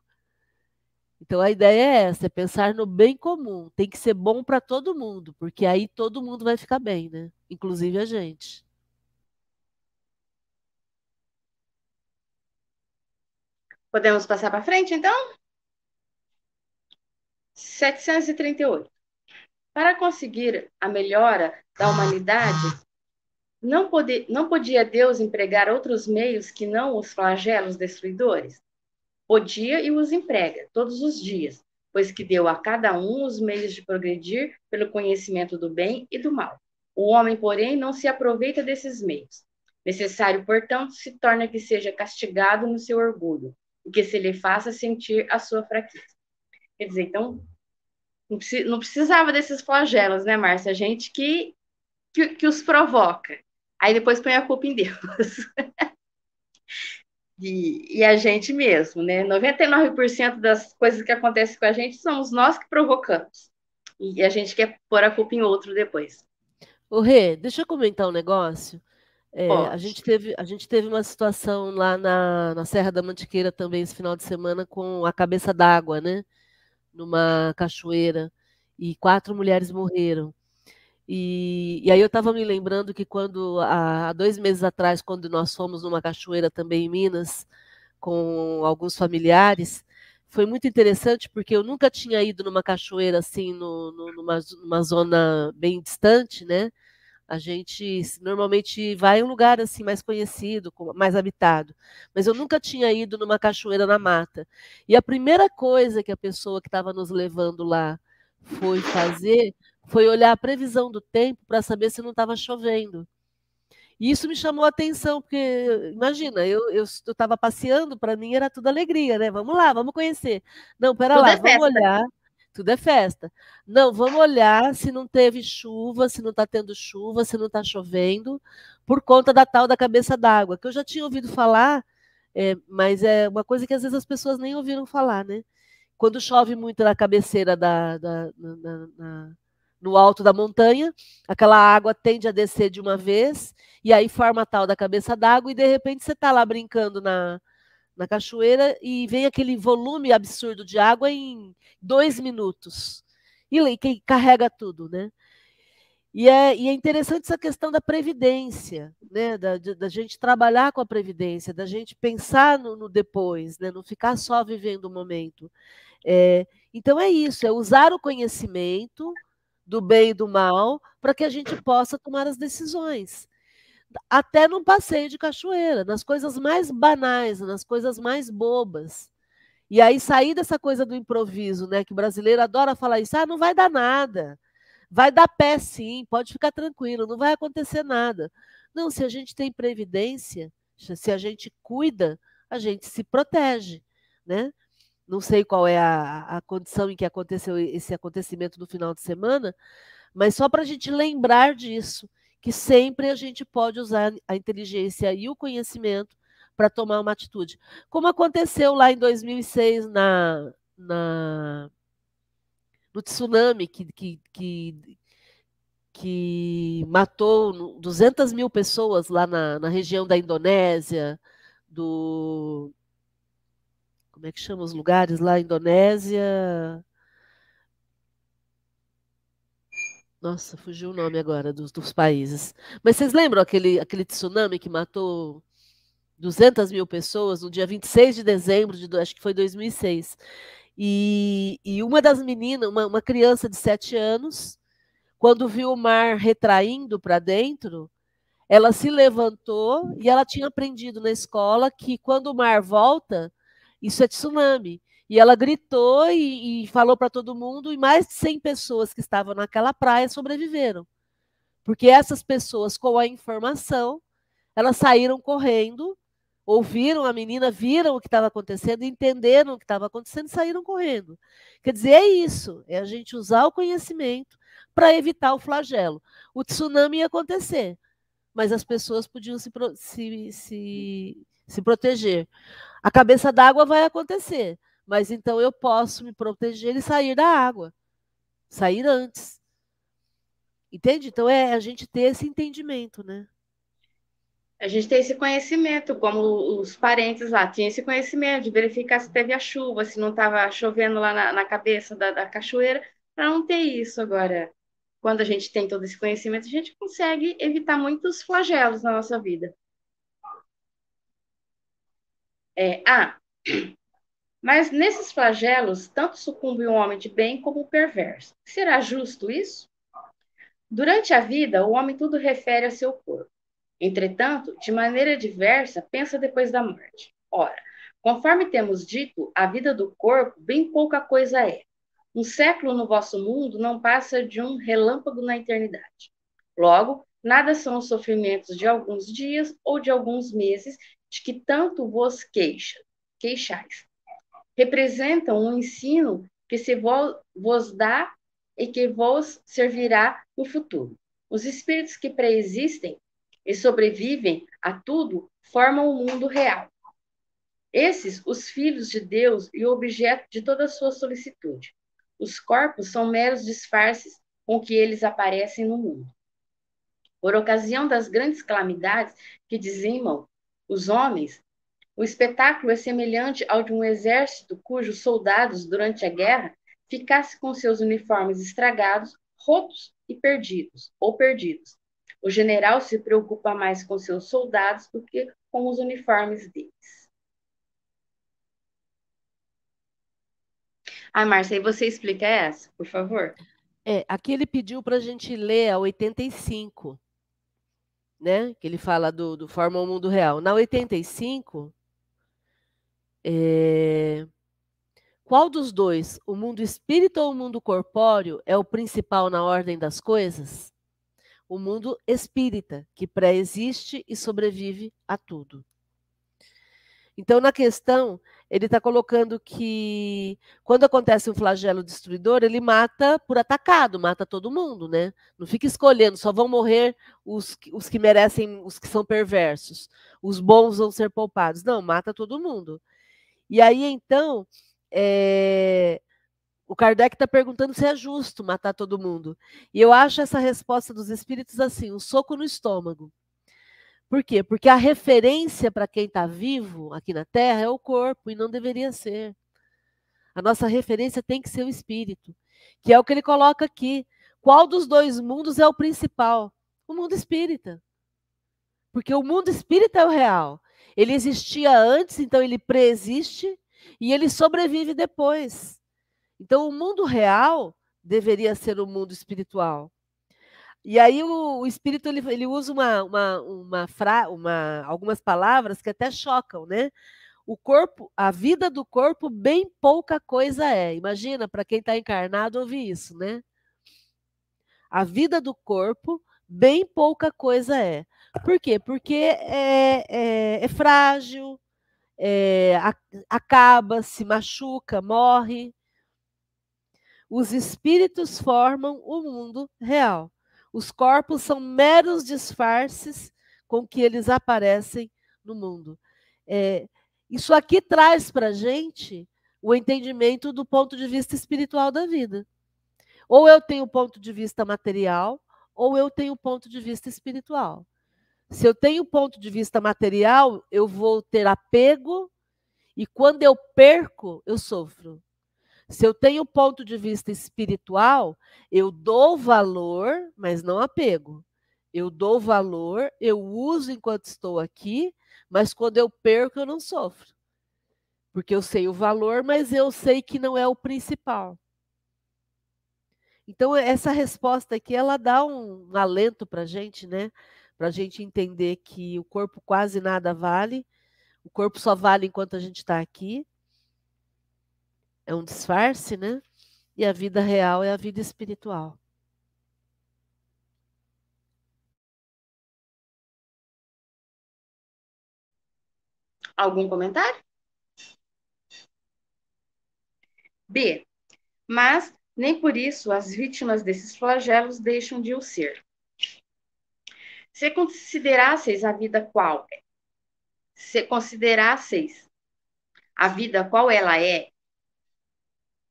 Então a ideia é essa, é pensar no bem comum. Tem que ser bom para todo mundo, porque aí todo mundo vai ficar bem, né? Inclusive a gente. Podemos passar para frente, então? 738. Para conseguir a melhora da humanidade, não, pode, não podia Deus empregar outros meios que não os flagelos destruidores? Podia e os emprega todos os dias, pois que deu a cada um os meios de progredir pelo conhecimento do bem e do mal. O homem, porém, não se aproveita desses meios. Necessário, portanto, se torna que seja castigado no seu orgulho, e que se lhe faça sentir a sua fraqueza. Quer dizer, então, não precisava desses flagelos, né, Márcia? Gente que, que, que os provoca. Aí depois põe a culpa em Deus. e, e, a gente mesmo, né? 99% das coisas que acontecem com a gente somos nós que provocamos. E a gente quer pôr a culpa em outro depois. Ô, Rê, deixa eu comentar um negócio. É, a, gente teve, a gente teve uma situação lá na, na Serra da Mantiqueira também esse final de semana com a cabeça d'água, né? Numa cachoeira. E quatro mulheres morreram. E, e aí eu estava me lembrando que quando, há, dois meses atrás, quando nós fomos numa cachoeira também em Minas, com alguns familiares, foi muito interessante porque eu nunca tinha ido numa cachoeira assim, no, no, numa, numa zona bem distante, né? A gente normalmente vai em um lugar assim mais conhecido, mais habitado. Mas eu nunca tinha ido numa cachoeira na mata. E a primeira coisa que a pessoa que estava nos levando lá foi fazer foi olhar a previsão do tempo para saber se não estava chovendo. E isso me chamou a atenção, porque, imagina, eu estava passeando, para mim era tudo alegria, né? Vamos lá, vamos conhecer. Não, pera tudo lá, é vamos olhar tudo é festa. Não, vamos olhar se não teve chuva, se não está tendo chuva, se não está chovendo, por conta da tal da cabeça d'água, que eu já tinha ouvido falar, é, mas é uma coisa que às vezes as pessoas nem ouviram falar, né? Quando chove muito na cabeceira da, da na, na, no alto da montanha, aquela água tende a descer de uma vez, e aí forma a tal da cabeça d'água, e de repente você está lá brincando na, na cachoeira e vem aquele volume absurdo de água em dois minutos. E que carrega tudo, né? E é, e é interessante essa questão da previdência, né? Da, da gente trabalhar com a previdência, da gente pensar no, no depois, né? não ficar só vivendo o momento. É, então é isso, é usar o conhecimento do bem e do mal para que a gente possa tomar as decisões até num passeio de cachoeira, nas coisas mais banais, nas coisas mais bobas. E aí sair dessa coisa do improviso, né? Que o brasileiro adora falar isso, ah, não vai dar nada. Vai dar pé sim, pode ficar tranquilo, não vai acontecer nada. Não, se a gente tem previdência, se a gente cuida, a gente se protege, né? Não sei qual é a, a condição em que aconteceu esse acontecimento no final de semana, mas só para a gente lembrar disso que sempre a gente pode usar a inteligência e o conhecimento para tomar uma atitude. Como aconteceu lá em 2006 na, na no tsunami que, que, que, que matou 200 mil pessoas lá na, na região da Indonésia, do. Como é que chama os lugares lá? Indonésia. Nossa, fugiu o nome agora dos, dos países. Mas vocês lembram aquele, aquele tsunami que matou 200 mil pessoas no dia 26 de dezembro de acho que foi 2006? E, e uma das meninas, uma, uma criança de 7 anos, quando viu o mar retraindo para dentro, ela se levantou e ela tinha aprendido na escola que quando o mar volta, isso é tsunami. E ela gritou e, e falou para todo mundo, e mais de 100 pessoas que estavam naquela praia sobreviveram. Porque essas pessoas, com a informação, elas saíram correndo, ouviram a menina, viram o que estava acontecendo, entenderam o que estava acontecendo e saíram correndo. Quer dizer, é isso, é a gente usar o conhecimento para evitar o flagelo. O tsunami ia acontecer, mas as pessoas podiam se, se, se, se proteger. A cabeça d'água vai acontecer, mas então eu posso me proteger e sair da água. Sair antes. Entende? Então é a gente ter esse entendimento, né? A gente tem esse conhecimento, como os parentes lá tinham esse conhecimento de verificar se teve a chuva, se não estava chovendo lá na, na cabeça da, da cachoeira, para não ter isso agora. Quando a gente tem todo esse conhecimento, a gente consegue evitar muitos flagelos na nossa vida. É, ah, mas nesses flagelos, tanto sucumbe o homem de bem como o perverso. Será justo isso? Durante a vida, o homem tudo refere a seu corpo. Entretanto, de maneira diversa, pensa depois da morte. Ora, conforme temos dito, a vida do corpo bem pouca coisa é. Um século no vosso mundo não passa de um relâmpago na eternidade. Logo, nada são os sofrimentos de alguns dias ou de alguns meses de que tanto vos queixa queixais. Representam um ensino que se vos dá e que vos servirá no futuro. Os espíritos que preexistem e sobrevivem a tudo formam o mundo real. Esses, os filhos de Deus e o objeto de toda a sua solicitude. Os corpos são meros disfarces com que eles aparecem no mundo. Por ocasião das grandes calamidades que dizimam os homens, o espetáculo é semelhante ao de um exército cujos soldados, durante a guerra, ficassem com seus uniformes estragados, rotos e perdidos, ou perdidos. O general se preocupa mais com seus soldados do que com os uniformes deles. Ai, Márcia, você explica essa, por favor? É, aqui ele pediu para a gente ler a 85, né? Que ele fala do, do Forma o Mundo Real. Na 85, é... qual dos dois, o mundo espírita ou o mundo corpóreo, é o principal na ordem das coisas? O mundo espírita, que pré-existe e sobrevive a tudo. Então, na questão, ele está colocando que quando acontece um flagelo destruidor, ele mata por atacado, mata todo mundo, né? Não fica escolhendo, só vão morrer os, os que merecem, os que são perversos. Os bons vão ser poupados. Não, mata todo mundo. E aí, então, é, o Kardec está perguntando se é justo matar todo mundo. E eu acho essa resposta dos espíritos assim, um soco no estômago. Por quê? Porque a referência para quem está vivo aqui na Terra é o corpo e não deveria ser. A nossa referência tem que ser o espírito, que é o que ele coloca aqui. Qual dos dois mundos é o principal? O mundo espírita. Porque o mundo espírita é o real. Ele existia antes, então ele preexiste e ele sobrevive depois. Então o mundo real deveria ser o mundo espiritual. E aí o, o espírito ele, ele usa uma, uma, uma, fra, uma algumas palavras que até chocam, né? O corpo, a vida do corpo, bem pouca coisa é. Imagina para quem está encarnado ouvir isso, né? A vida do corpo, bem pouca coisa é. Por quê? Porque é, é, é frágil, é, acaba, se machuca, morre. Os espíritos formam o mundo real. Os corpos são meros disfarces com que eles aparecem no mundo. É, isso aqui traz para a gente o entendimento do ponto de vista espiritual da vida. Ou eu tenho o ponto de vista material, ou eu tenho o ponto de vista espiritual. Se eu tenho o ponto de vista material, eu vou ter apego, e quando eu perco, eu sofro. Se eu tenho ponto de vista espiritual, eu dou valor, mas não apego. Eu dou valor, eu uso enquanto estou aqui, mas quando eu perco, eu não sofro. Porque eu sei o valor, mas eu sei que não é o principal. Então, essa resposta aqui, ela dá um, alento para a gente, né? Para a gente entender que o corpo quase nada vale, o corpo só vale enquanto a gente está aqui é um disfarce, né? E a vida real é a vida espiritual. Algum comentário? B. Mas nem por isso as vítimas desses flagelos deixam de o ser. Se considerasseis a vida qual se considerasseis a vida qual ela é,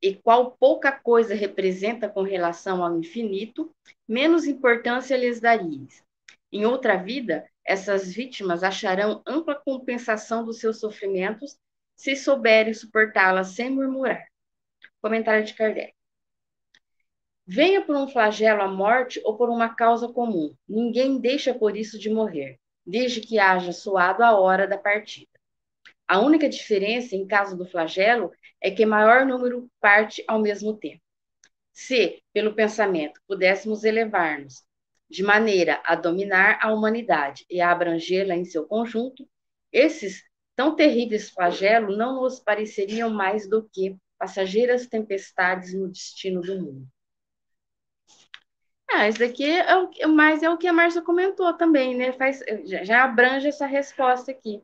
e qual pouca coisa representa com relação ao infinito, menos importância lhes daríeis. Em outra vida, essas vítimas acharão ampla compensação dos seus sofrimentos se souberem suportá-las sem murmurar. Comentário de Kardec. Venha por um flagelo a morte ou por uma causa comum, ninguém deixa por isso de morrer, desde que haja soado a hora da partida. A única diferença, em caso do flagelo, é que maior número parte ao mesmo tempo. Se, pelo pensamento, pudéssemos elevar-nos de maneira a dominar a humanidade e a abrangê-la em seu conjunto, esses tão terríveis flagelos não nos pareceriam mais do que passageiras tempestades no destino do mundo. Ah, isso daqui é o, mais é o que a Márcia comentou também, né? Faz, já abrange essa resposta aqui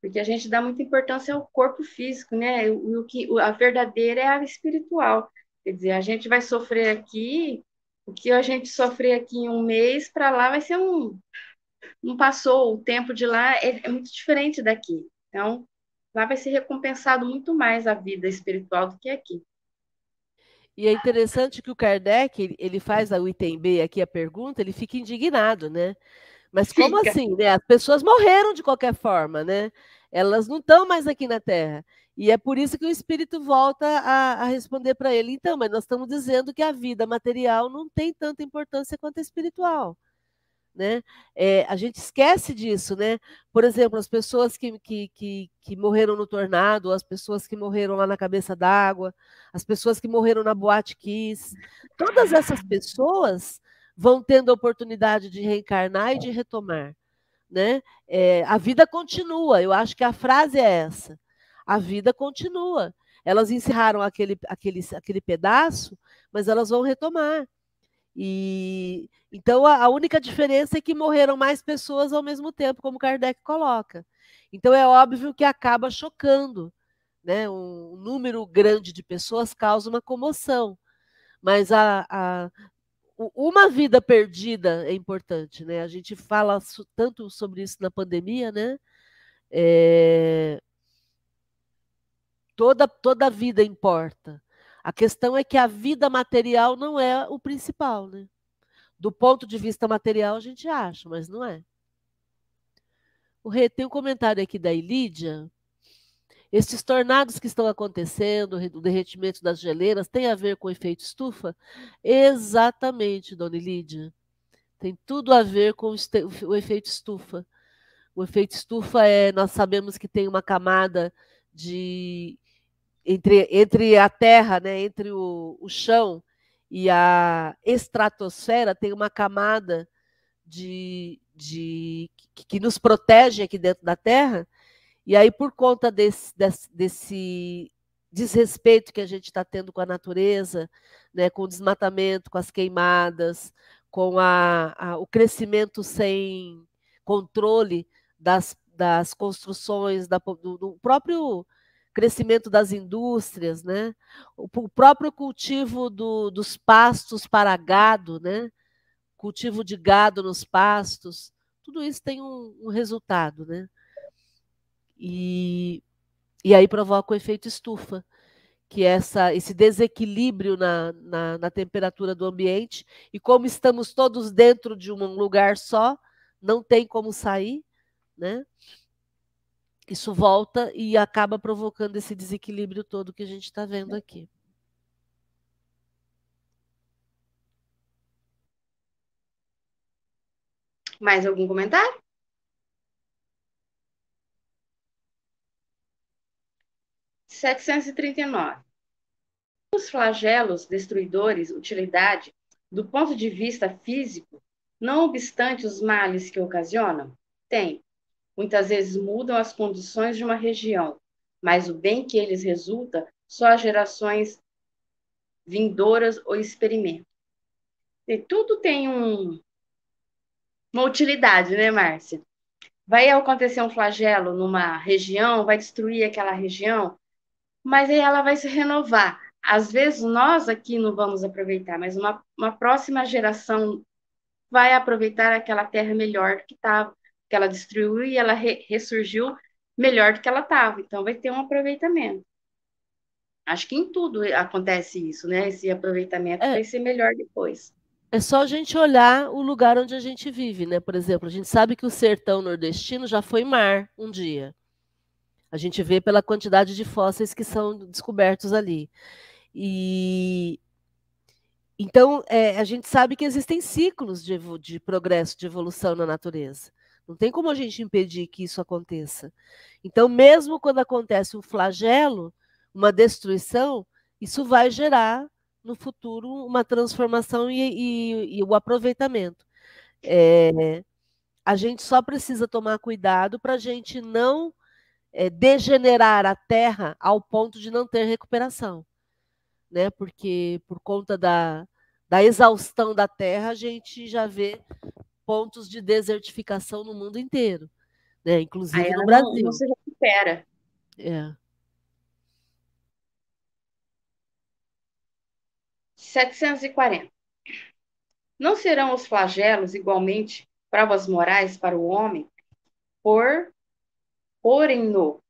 porque a gente dá muita importância ao corpo físico, né? O, o que a verdadeira é a espiritual. Quer dizer, a gente vai sofrer aqui, o que a gente sofrer aqui em um mês, para lá vai ser um. Não passou, o tempo de lá é, é muito diferente daqui. Então, lá vai ser recompensado muito mais a vida espiritual do que aqui. E é interessante que o Kardec, ele faz o item B aqui a pergunta, ele fica indignado, né? Mas como fica. assim, né? As pessoas morreram de qualquer forma, né? Elas não estão mais aqui na Terra. E é por isso que o Espírito volta a, a responder para ele. Então, mas nós estamos dizendo que a vida material não tem tanta importância quanto a espiritual né? É, a gente esquece disso, né? Por exemplo, as pessoas que, que, que, que, morreram no tornado, as pessoas que morreram lá na cabeça d'água, as pessoas que morreram na boate Kiss, todas essas pessoas vão tendo a oportunidade de reencarnar e de retomar, né? É, a vida continua. Eu acho que a frase é essa: a vida continua. Elas encerraram aquele, aquele, aquele pedaço, mas elas vão retomar. E então a, a, única diferença é que morreram mais pessoas ao mesmo tempo, como Kardec coloca. Então é óbvio que acaba chocando, né? Um, número grande de pessoas causa uma comoção, mas a, a uma vida perdida é importante, né? A gente fala tanto sobre isso na pandemia, né? É... Toda, toda vida importa. A questão é que a vida material não é o principal, né? Do ponto de vista material, a gente acha, mas não é. O Rê, tem um comentário aqui da Ilídia. Esses tornados que estão acontecendo, o derretimento das geleiras, tem a ver com o efeito estufa? Exatamente, dona Ilídia. Tem tudo a ver com o efeito estufa. O efeito estufa é, nós sabemos que tem uma camada de entre, entre a Terra, né, entre o, o chão e a estratosfera, tem uma camada de, de que, que nos protege aqui dentro da Terra, e aí, por conta desse, desse, desse desrespeito que a gente está tendo com a natureza, né, com o desmatamento, com as queimadas, com a, a, o crescimento sem controle das, das construções, da, do, do próprio crescimento das indústrias, né? o, próprio cultivo do, dos pastos para gado, né? cultivo de gado nos pastos, tudo isso tem um, um resultado. Né? E, e aí provoca o efeito estufa, que é essa, esse desequilíbrio na, na, na temperatura do ambiente, e como estamos todos dentro de um lugar só, não tem como sair, né? isso volta e acaba provocando esse desequilíbrio todo que a gente está vendo aqui. Mais algum comentário? Setecentos e trinta e nove. Os flagelos destruidores, utilidade, do ponto de vista físico, não obstante os males que ocasionam? Tem. Muitas vezes mudam as condições de uma região, mas o bem que eles resulta só as gerações vindouras ou experimentam. E tudo tem um, uma utilidade, né, Márcia? Vai acontecer um flagelo numa região, vai destruir aquela região, mas aí ela vai se renovar. Às vezes nós aqui não vamos aproveitar, mas uma, uma próxima geração vai aproveitar aquela terra melhor que estava que ela destruiu e ela re ressurgiu melhor do que ela estava. Então, vai ter um aproveitamento. Acho que em tudo acontece isso, né? Esse aproveitamento é. vai ser melhor depois. É só a gente olhar o lugar onde a gente vive, né? Por exemplo, a gente sabe que o sertão nordestino já foi mar um dia. A gente vê pela quantidade de fósseis que são descobertos ali. E então é, a gente sabe que existem ciclos de, de progresso, de evolução na natureza. Não tem como a gente impedir que isso aconteça. Então, mesmo quando acontece um flagelo, uma destruição, isso vai gerar no futuro uma transformação e, e, e o aproveitamento. É, a gente só precisa tomar cuidado para a gente não é, degenerar a terra ao ponto de não ter recuperação. Né? Porque por conta da, da exaustão da terra, a gente já vê pontos de desertificação no mundo inteiro, né? inclusive no Brasil. Não, não, se, supera. É. 740. Não serão os flagelos igualmente provas morais para o homem por porem-no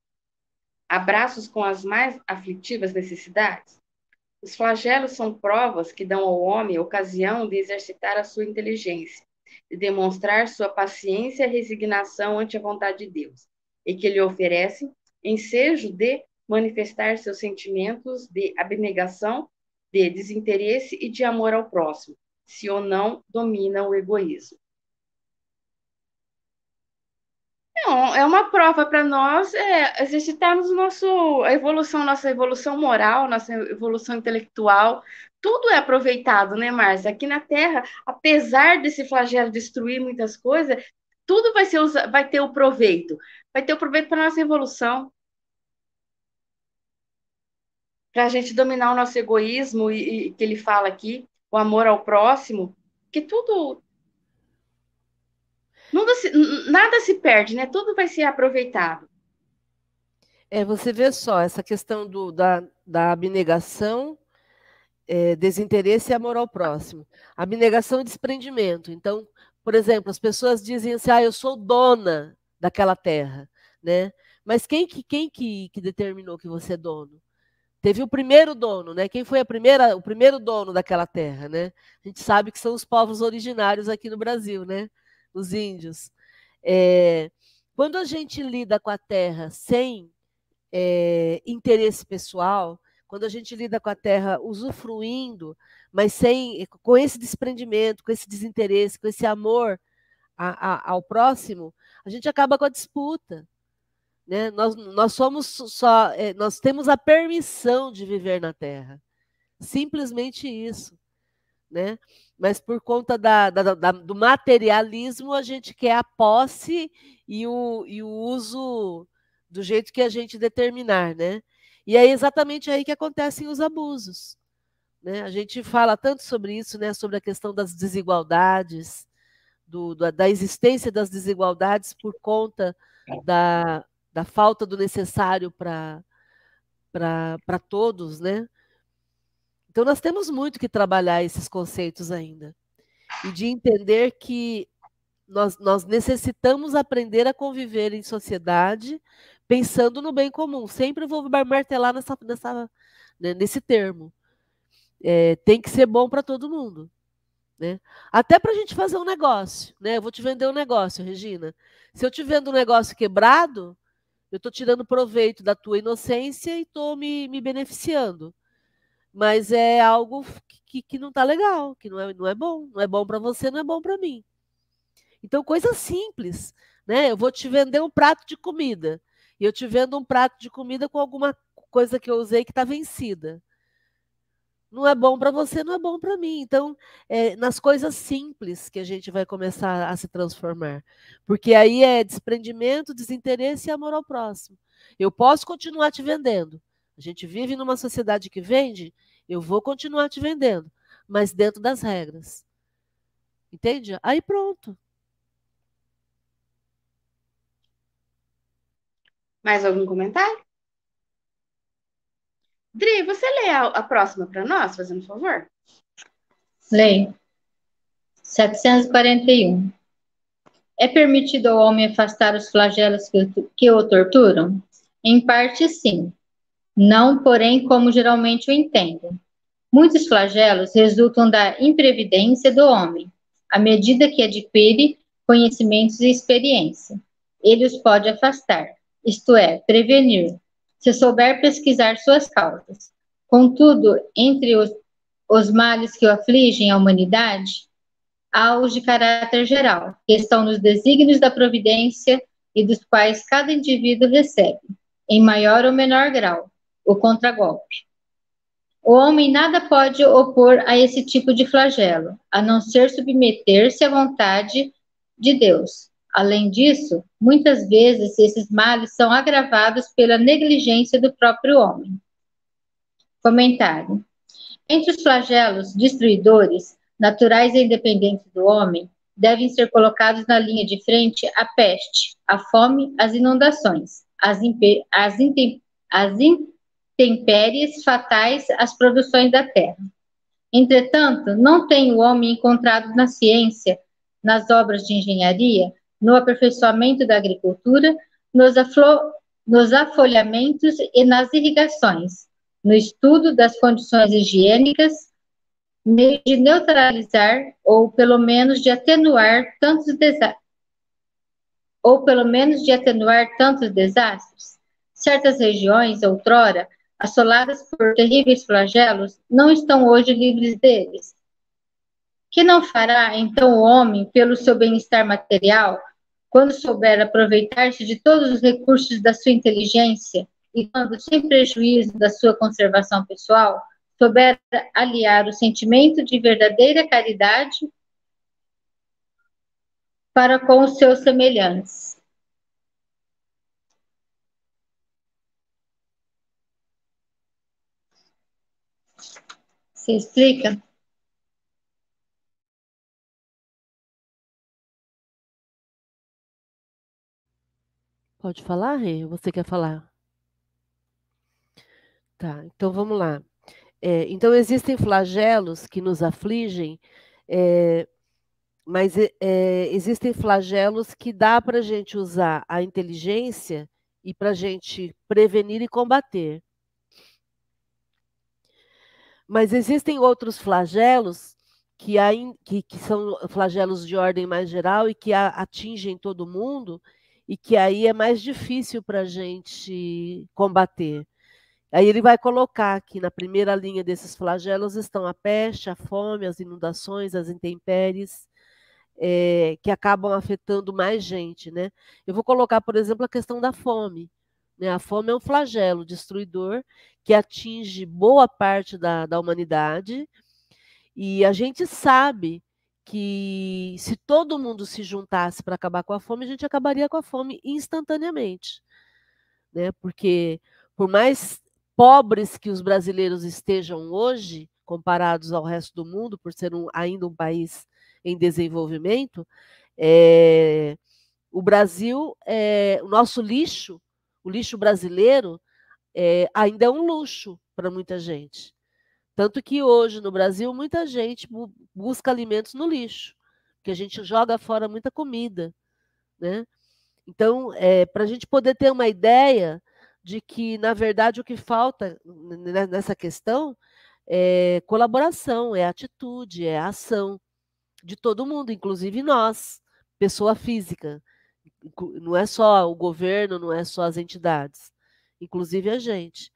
abraços com as mais aflitivas necessidades? Os flagelos são provas que dão ao homem ocasião de exercitar a sua inteligência, de demonstrar sua paciência e resignação ante a vontade de Deus, e que lhe oferecem ensejo de manifestar seus sentimentos de abnegação, de desinteresse e de amor ao próximo, se ou não domina o egoísmo. É uma prova para nós é, exercitarmos nosso, a evolução, nossa evolução moral, nossa evolução intelectual. Tudo é aproveitado, né, Márcia? Aqui na Terra, apesar desse flagelo destruir muitas coisas, tudo vai, ser, vai ter o proveito. Vai ter o proveito para nossa evolução. Para a gente dominar o nosso egoísmo, e, e que ele fala aqui, o amor ao próximo, que tudo nada se, nada se perde, né? Tudo vai ser aproveitado. É, você vê só, essa questão do, da, da abnegação, é, desinteresse e amor ao próximo. Abnegação e desprendimento. Então, por exemplo, as pessoas dizem assim, ah, eu sou dona daquela terra, né? Mas quem que, quem que, que determinou que você é dono? Teve o primeiro dono, né? Quem foi a primeira, o primeiro dono daquela terra, né? A gente sabe que são os povos originários aqui no Brasil, né? Os índios. É, quando a gente lida com a terra sem é, interesse pessoal, quando a gente lida com a terra usufruindo, mas sem com esse desprendimento, com esse desinteresse, com esse amor a, a, ao próximo, a gente acaba com a disputa. Né? Nós, nós somos só, nós temos a permissão de viver na terra. Simplesmente isso. Né? mas por conta da, da, da, do materialismo, a gente quer a posse e o, e o uso do jeito que a gente determinar, né? E é exatamente aí que acontecem os abusos. Né? A gente fala tanto sobre isso, né? sobre a questão das desigualdades, do, da, da existência das desigualdades por conta da, da falta do necessário para todos, né? Então, nós temos muito que trabalhar esses conceitos ainda. E de entender que nós, nós necessitamos aprender a conviver em sociedade pensando no bem comum. Sempre vou martelar nessa, nessa, né, nesse termo. É, tem que ser bom para todo mundo. Né? Até para a gente fazer um negócio. Né? Eu vou te vender um negócio, Regina. Se eu te vendo um negócio quebrado, eu estou tirando proveito da tua inocência e estou me, me beneficiando mas é algo que, que não está legal, que não é, não é bom, não é bom para você, não é bom para mim. Então, coisa simples, né? Eu vou te vender um prato de comida, e eu te vendo um prato de comida com alguma coisa que eu usei que está vencida. Não é bom para você, não é bom para mim. Então, é nas coisas simples que a gente vai começar a se transformar. Porque aí é desprendimento, desinteresse e amor ao próximo. Eu posso continuar te vendendo. A gente vive numa sociedade que vende, eu vou continuar te vendendo, mas dentro das regras. Entende? Aí pronto. Mais algum comentário? Dri, você lê a, a próxima para nós, fazendo um favor? Leio. 741. É permitido ao homem afastar os flagelos que, que o torturam? Em parte, sim. Não, porém, como geralmente o entendem. Muitos flagelos resultam da imprevidência do homem, à medida que adquire conhecimentos e experiência. Ele os pode afastar, isto é, prevenir, se souber pesquisar suas causas. Contudo, entre os, os males que o afligem a humanidade, há os de caráter geral, que estão nos desígnios da providência e dos quais cada indivíduo recebe, em maior ou menor grau, o contragolpe. O homem nada pode opor a esse tipo de flagelo, a não ser submeter-se à vontade de Deus. Além disso, muitas vezes esses males são agravados pela negligência do próprio homem. Comentário. Entre os flagelos destruidores, naturais e independentes do homem, devem ser colocados na linha de frente a peste, a fome, as inundações, as, as, intempéries fatais às produções da terra. Entretanto, não tem o homem encontrado na ciência, nas obras de engenharia, no aperfeiçoamento da agricultura, nos, nos afolhamentos e nas irrigações, no estudo das condições higiênicas, meio de neutralizar ou pelo menos de atenuar tantos desastres, ou pelo menos de atenuar tantos desastres. Certas regiões, outrora, assoladas por terríveis flagelos, não estão hoje livres deles. Que não fará, então, o homem pelo seu bem-estar material, quando souber aproveitar-se de todos os recursos da sua inteligência e quando, sem prejuízo da sua conservação pessoal, souber aliar o sentimento de verdadeira caridade para com os seus semelhantes. Você explica? Pode falar, Rê? Você quer falar? Tá, então vamos lá. É, então, existem flagelos que nos afligem, é, mas é, existem flagelos que dá para a gente usar a inteligência e para a gente prevenir e combater. Mas existem outros flagelos que, que, que são flagelos de ordem mais geral e que a, atingem todo mundo e que aí é mais difícil para a gente combater. Aí ele vai colocar que na primeira linha desses flagelos estão a peste, a fome, as inundações, as intempéries, é, que acabam afetando mais gente. Né? Eu vou colocar, por exemplo, a questão da fome. Né? A fome é um flagelo destruidor que atinge boa parte da, da humanidade, e a gente sabe que se todo mundo se juntasse para acabar com a fome, a gente acabaria com a fome instantaneamente. Né? Porque, por mais pobres que os brasileiros estejam hoje, comparados ao resto do mundo, por ser um, ainda um país em desenvolvimento, é, o Brasil, é, o nosso lixo, o lixo brasileiro, é, ainda é um luxo para muita gente. Tanto que hoje no Brasil muita gente busca alimentos no lixo, que a gente joga fora muita comida, né? Então, é, para a gente poder ter uma ideia de que, na verdade, o que falta nessa questão é colaboração, é atitude, é ação de todo mundo, inclusive nós, pessoa física. Não é só o governo, não é só as entidades, inclusive a gente.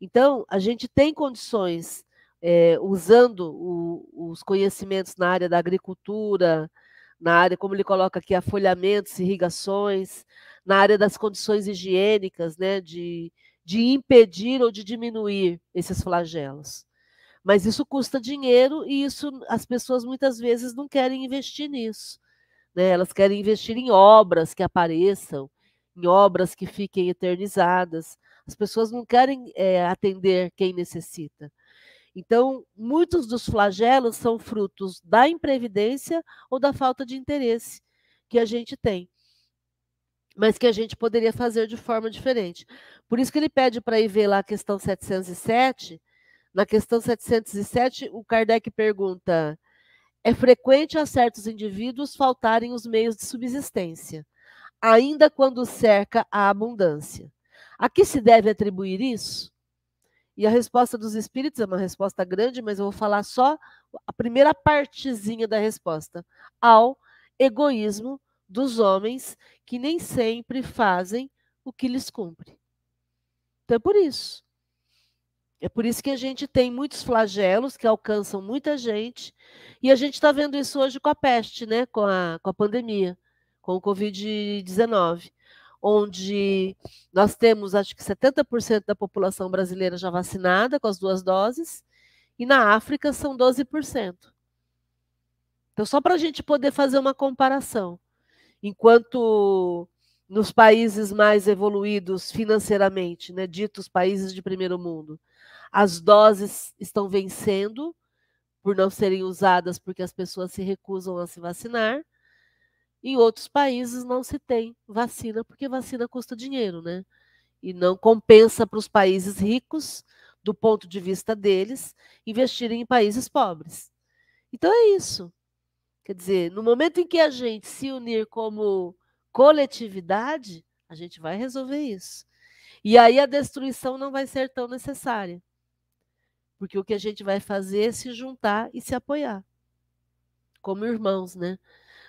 Então, a gente tem condições, é, usando o, os conhecimentos na área da agricultura, na área, como ele coloca aqui, afolhamentos, irrigações, na área das condições higiênicas, né, de, de impedir ou de diminuir esses flagelos. Mas isso custa dinheiro e isso as pessoas muitas vezes não querem investir nisso. Né? Elas querem investir em obras que apareçam, em obras que fiquem eternizadas. As pessoas não querem é, atender quem necessita. Então, muitos dos flagelos são frutos da imprevidência ou da falta de interesse que a gente tem mas que a gente poderia fazer de forma diferente. Por isso que ele pede para ir ver lá a questão 707. Na questão 707, o Kardec pergunta: é frequente a certos indivíduos faltarem os meios de subsistência, ainda quando cerca a abundância. A que se deve atribuir isso? E a resposta dos espíritos é uma resposta grande, mas eu vou falar só a primeira partezinha da resposta: ao egoísmo dos homens que nem sempre fazem o que lhes cumpre. Então é por isso. É por isso que a gente tem muitos flagelos que alcançam muita gente, e a gente está vendo isso hoje com a peste, né? com, a, com a pandemia, com o Covid-19, onde nós temos, acho que 70% da população brasileira já vacinada com as duas doses, e na África são 12%. Então, só para a gente poder fazer uma comparação. Enquanto nos países mais evoluídos financeiramente, né, ditos países de primeiro mundo, as doses estão vencendo por não serem usadas porque as pessoas se recusam a se vacinar. Em outros países não se tem vacina porque vacina custa dinheiro, né? E não compensa para os países ricos, do ponto de vista deles, investirem em países pobres. Então é isso. Quer dizer, no momento em que a gente se unir como coletividade, a gente vai resolver isso. E aí a destruição não vai ser tão necessária. Porque o que a gente vai fazer é se juntar e se apoiar. Como irmãos, né?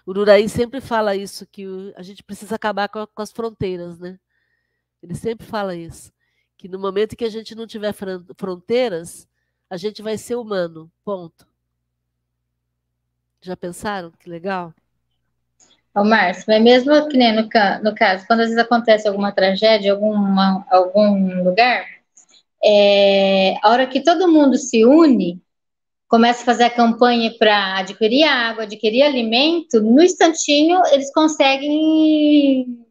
O Uraí sempre fala isso, que a gente precisa acabar com, as fronteiras, né? Ele sempre fala isso. Que no momento que a gente não tiver fronteiras, a gente vai ser humano. Ponto. Já pensaram? Que legal. Ô, Márcio, mas mesmo que nem no, no caso, quando às vezes acontece alguma tragédia em algum lugar, é, a hora que todo mundo se une, começa a fazer a campanha para adquirir água, adquirir alimento, no instantinho eles conseguem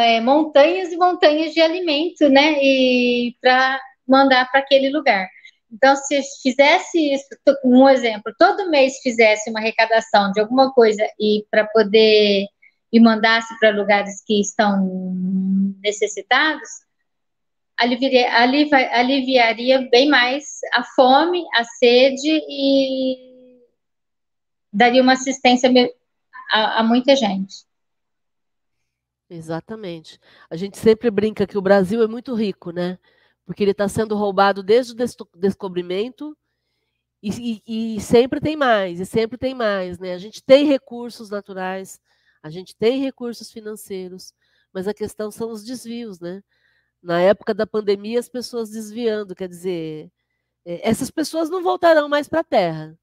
é, montanhas e montanhas de alimento, né? E para mandar para aquele lugar. Então, se fizesse isso, um exemplo, todo mês fizesse uma arrecadação de alguma coisa e para poder e mandasse para lugares que estão necessitados, aliviaria, aliviaria bem mais a fome, a sede e daria uma assistência a, a muita gente. Exatamente. A gente sempre brinca que o Brasil é muito rico, né? Porque ele está sendo roubado desde o descobrimento e, e, e, sempre tem mais, e sempre tem mais, né? A gente tem recursos naturais, a gente tem recursos financeiros, mas a questão são os desvios, né? Na época da pandemia, as pessoas desviando, quer dizer, é, essas pessoas não voltarão mais para a Terra.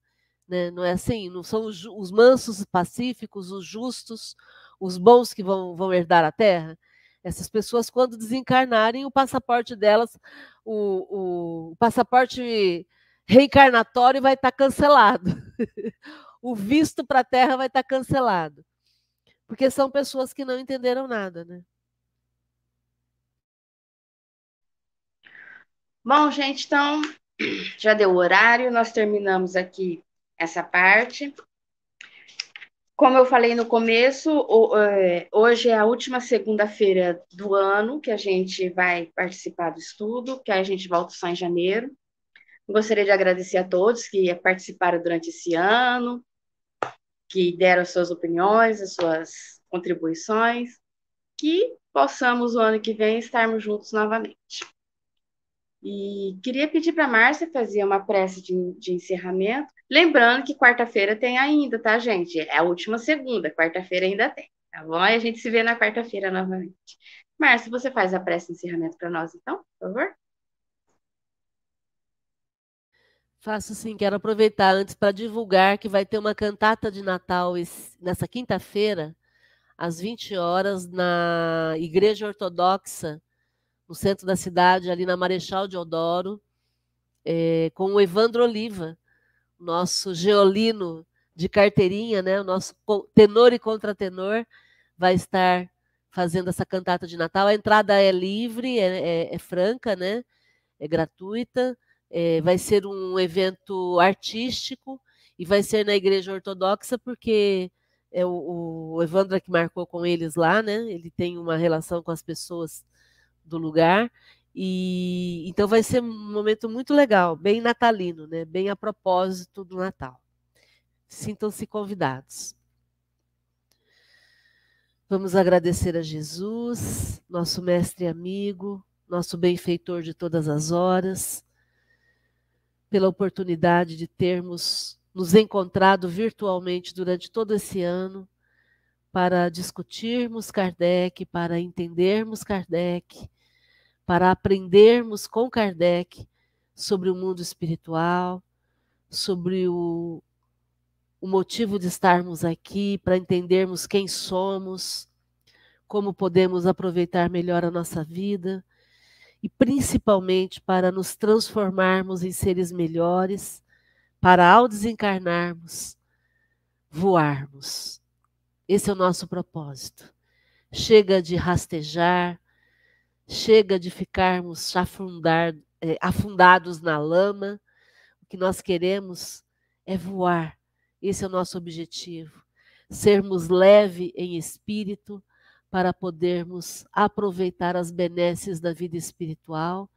Né? Não é assim? Não são os, os, mansos, pacíficos, os justos, os bons que vão, vão herdar a Terra? Essas pessoas, quando desencarnarem, o passaporte delas, o, o passaporte reencarnatório vai estar tá cancelado. o visto para a Terra vai estar tá cancelado. Porque são pessoas que não entenderam nada, né? Bom, gente, então já deu o horário, nós terminamos aqui essa parte. Como eu falei no começo, é, hoje é a última segunda-feira do ano que a gente vai participar do estudo, que a gente volta só em janeiro. Gostaria de agradecer a todos que participaram durante esse ano, que deram as suas opiniões, as suas contribuições, que possamos o ano que vem estarmos juntos novamente. E queria pedir para a Márcia fazer uma prece de, de encerramento. Lembrando que quarta-feira tem ainda, tá, gente? É a última segunda, quarta-feira ainda tem, tá bom? E a gente se vê na quarta-feira novamente. Márcia, você faz a prece de encerramento para nós, então, por favor? Faço sim, quero aproveitar antes para divulgar que vai ter uma cantata de Natal nessa quinta-feira, às 20 horas, na Igreja Ortodoxa no centro da cidade, ali na Marechal Deodoro, é, com o Evandro Oliva, nosso geolino de carteirinha, né, o nosso tenor e contratenor, vai estar fazendo essa cantata de Natal. A entrada é livre, é, é, é franca, né, é gratuita, é, vai ser um evento artístico e vai ser na Igreja Ortodoxa, porque é o, o Evandro que marcou com eles lá, né? Ele tem uma relação com as pessoas do lugar. E então vai ser um momento muito legal, bem natalino, né? Bem a propósito do Natal. Sintam-se convidados. Vamos agradecer a Jesus, nosso mestre e amigo, nosso benfeitor de todas as horas, pela oportunidade de termos nos encontrado virtualmente durante todo esse ano para discutirmos Kardec, para entendermos Kardec para aprendermos com Kardec sobre o mundo espiritual, sobre o, o motivo de estarmos aqui, para entendermos quem somos, como podemos aproveitar melhor a nossa vida e principalmente para nos transformarmos em seres melhores, para ao desencarnarmos, voarmos. Esse é o nosso propósito. Chega de rastejar, Chega de ficarmos afundar, é, afundados na lama. O que nós queremos é voar. Esse é o nosso objetivo. Sermos leve em espírito, para podermos aproveitar as benesses da vida espiritual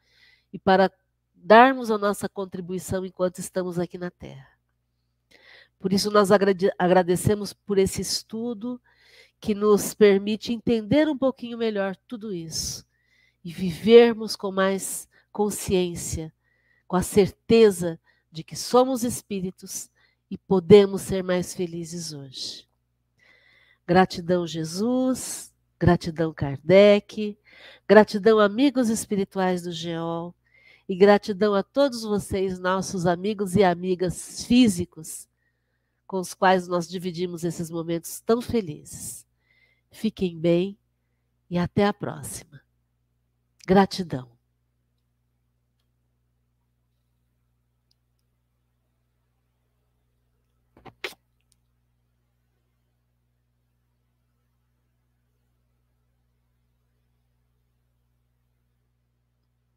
e para darmos a nossa contribuição enquanto estamos aqui na Terra. Por isso, nós agradecemos por esse estudo que nos permite entender um pouquinho melhor tudo isso e vivermos com mais consciência, com a certeza de que somos espíritos e podemos ser mais felizes hoje. Gratidão, Jesus. Gratidão, Kardec. Gratidão, amigos espirituais do GEOL. E gratidão a todos vocês, nossos amigos e amigas físicos, com os quais nós dividimos esses momentos tão felizes. Fiquem bem e até a próxima. Gratidão.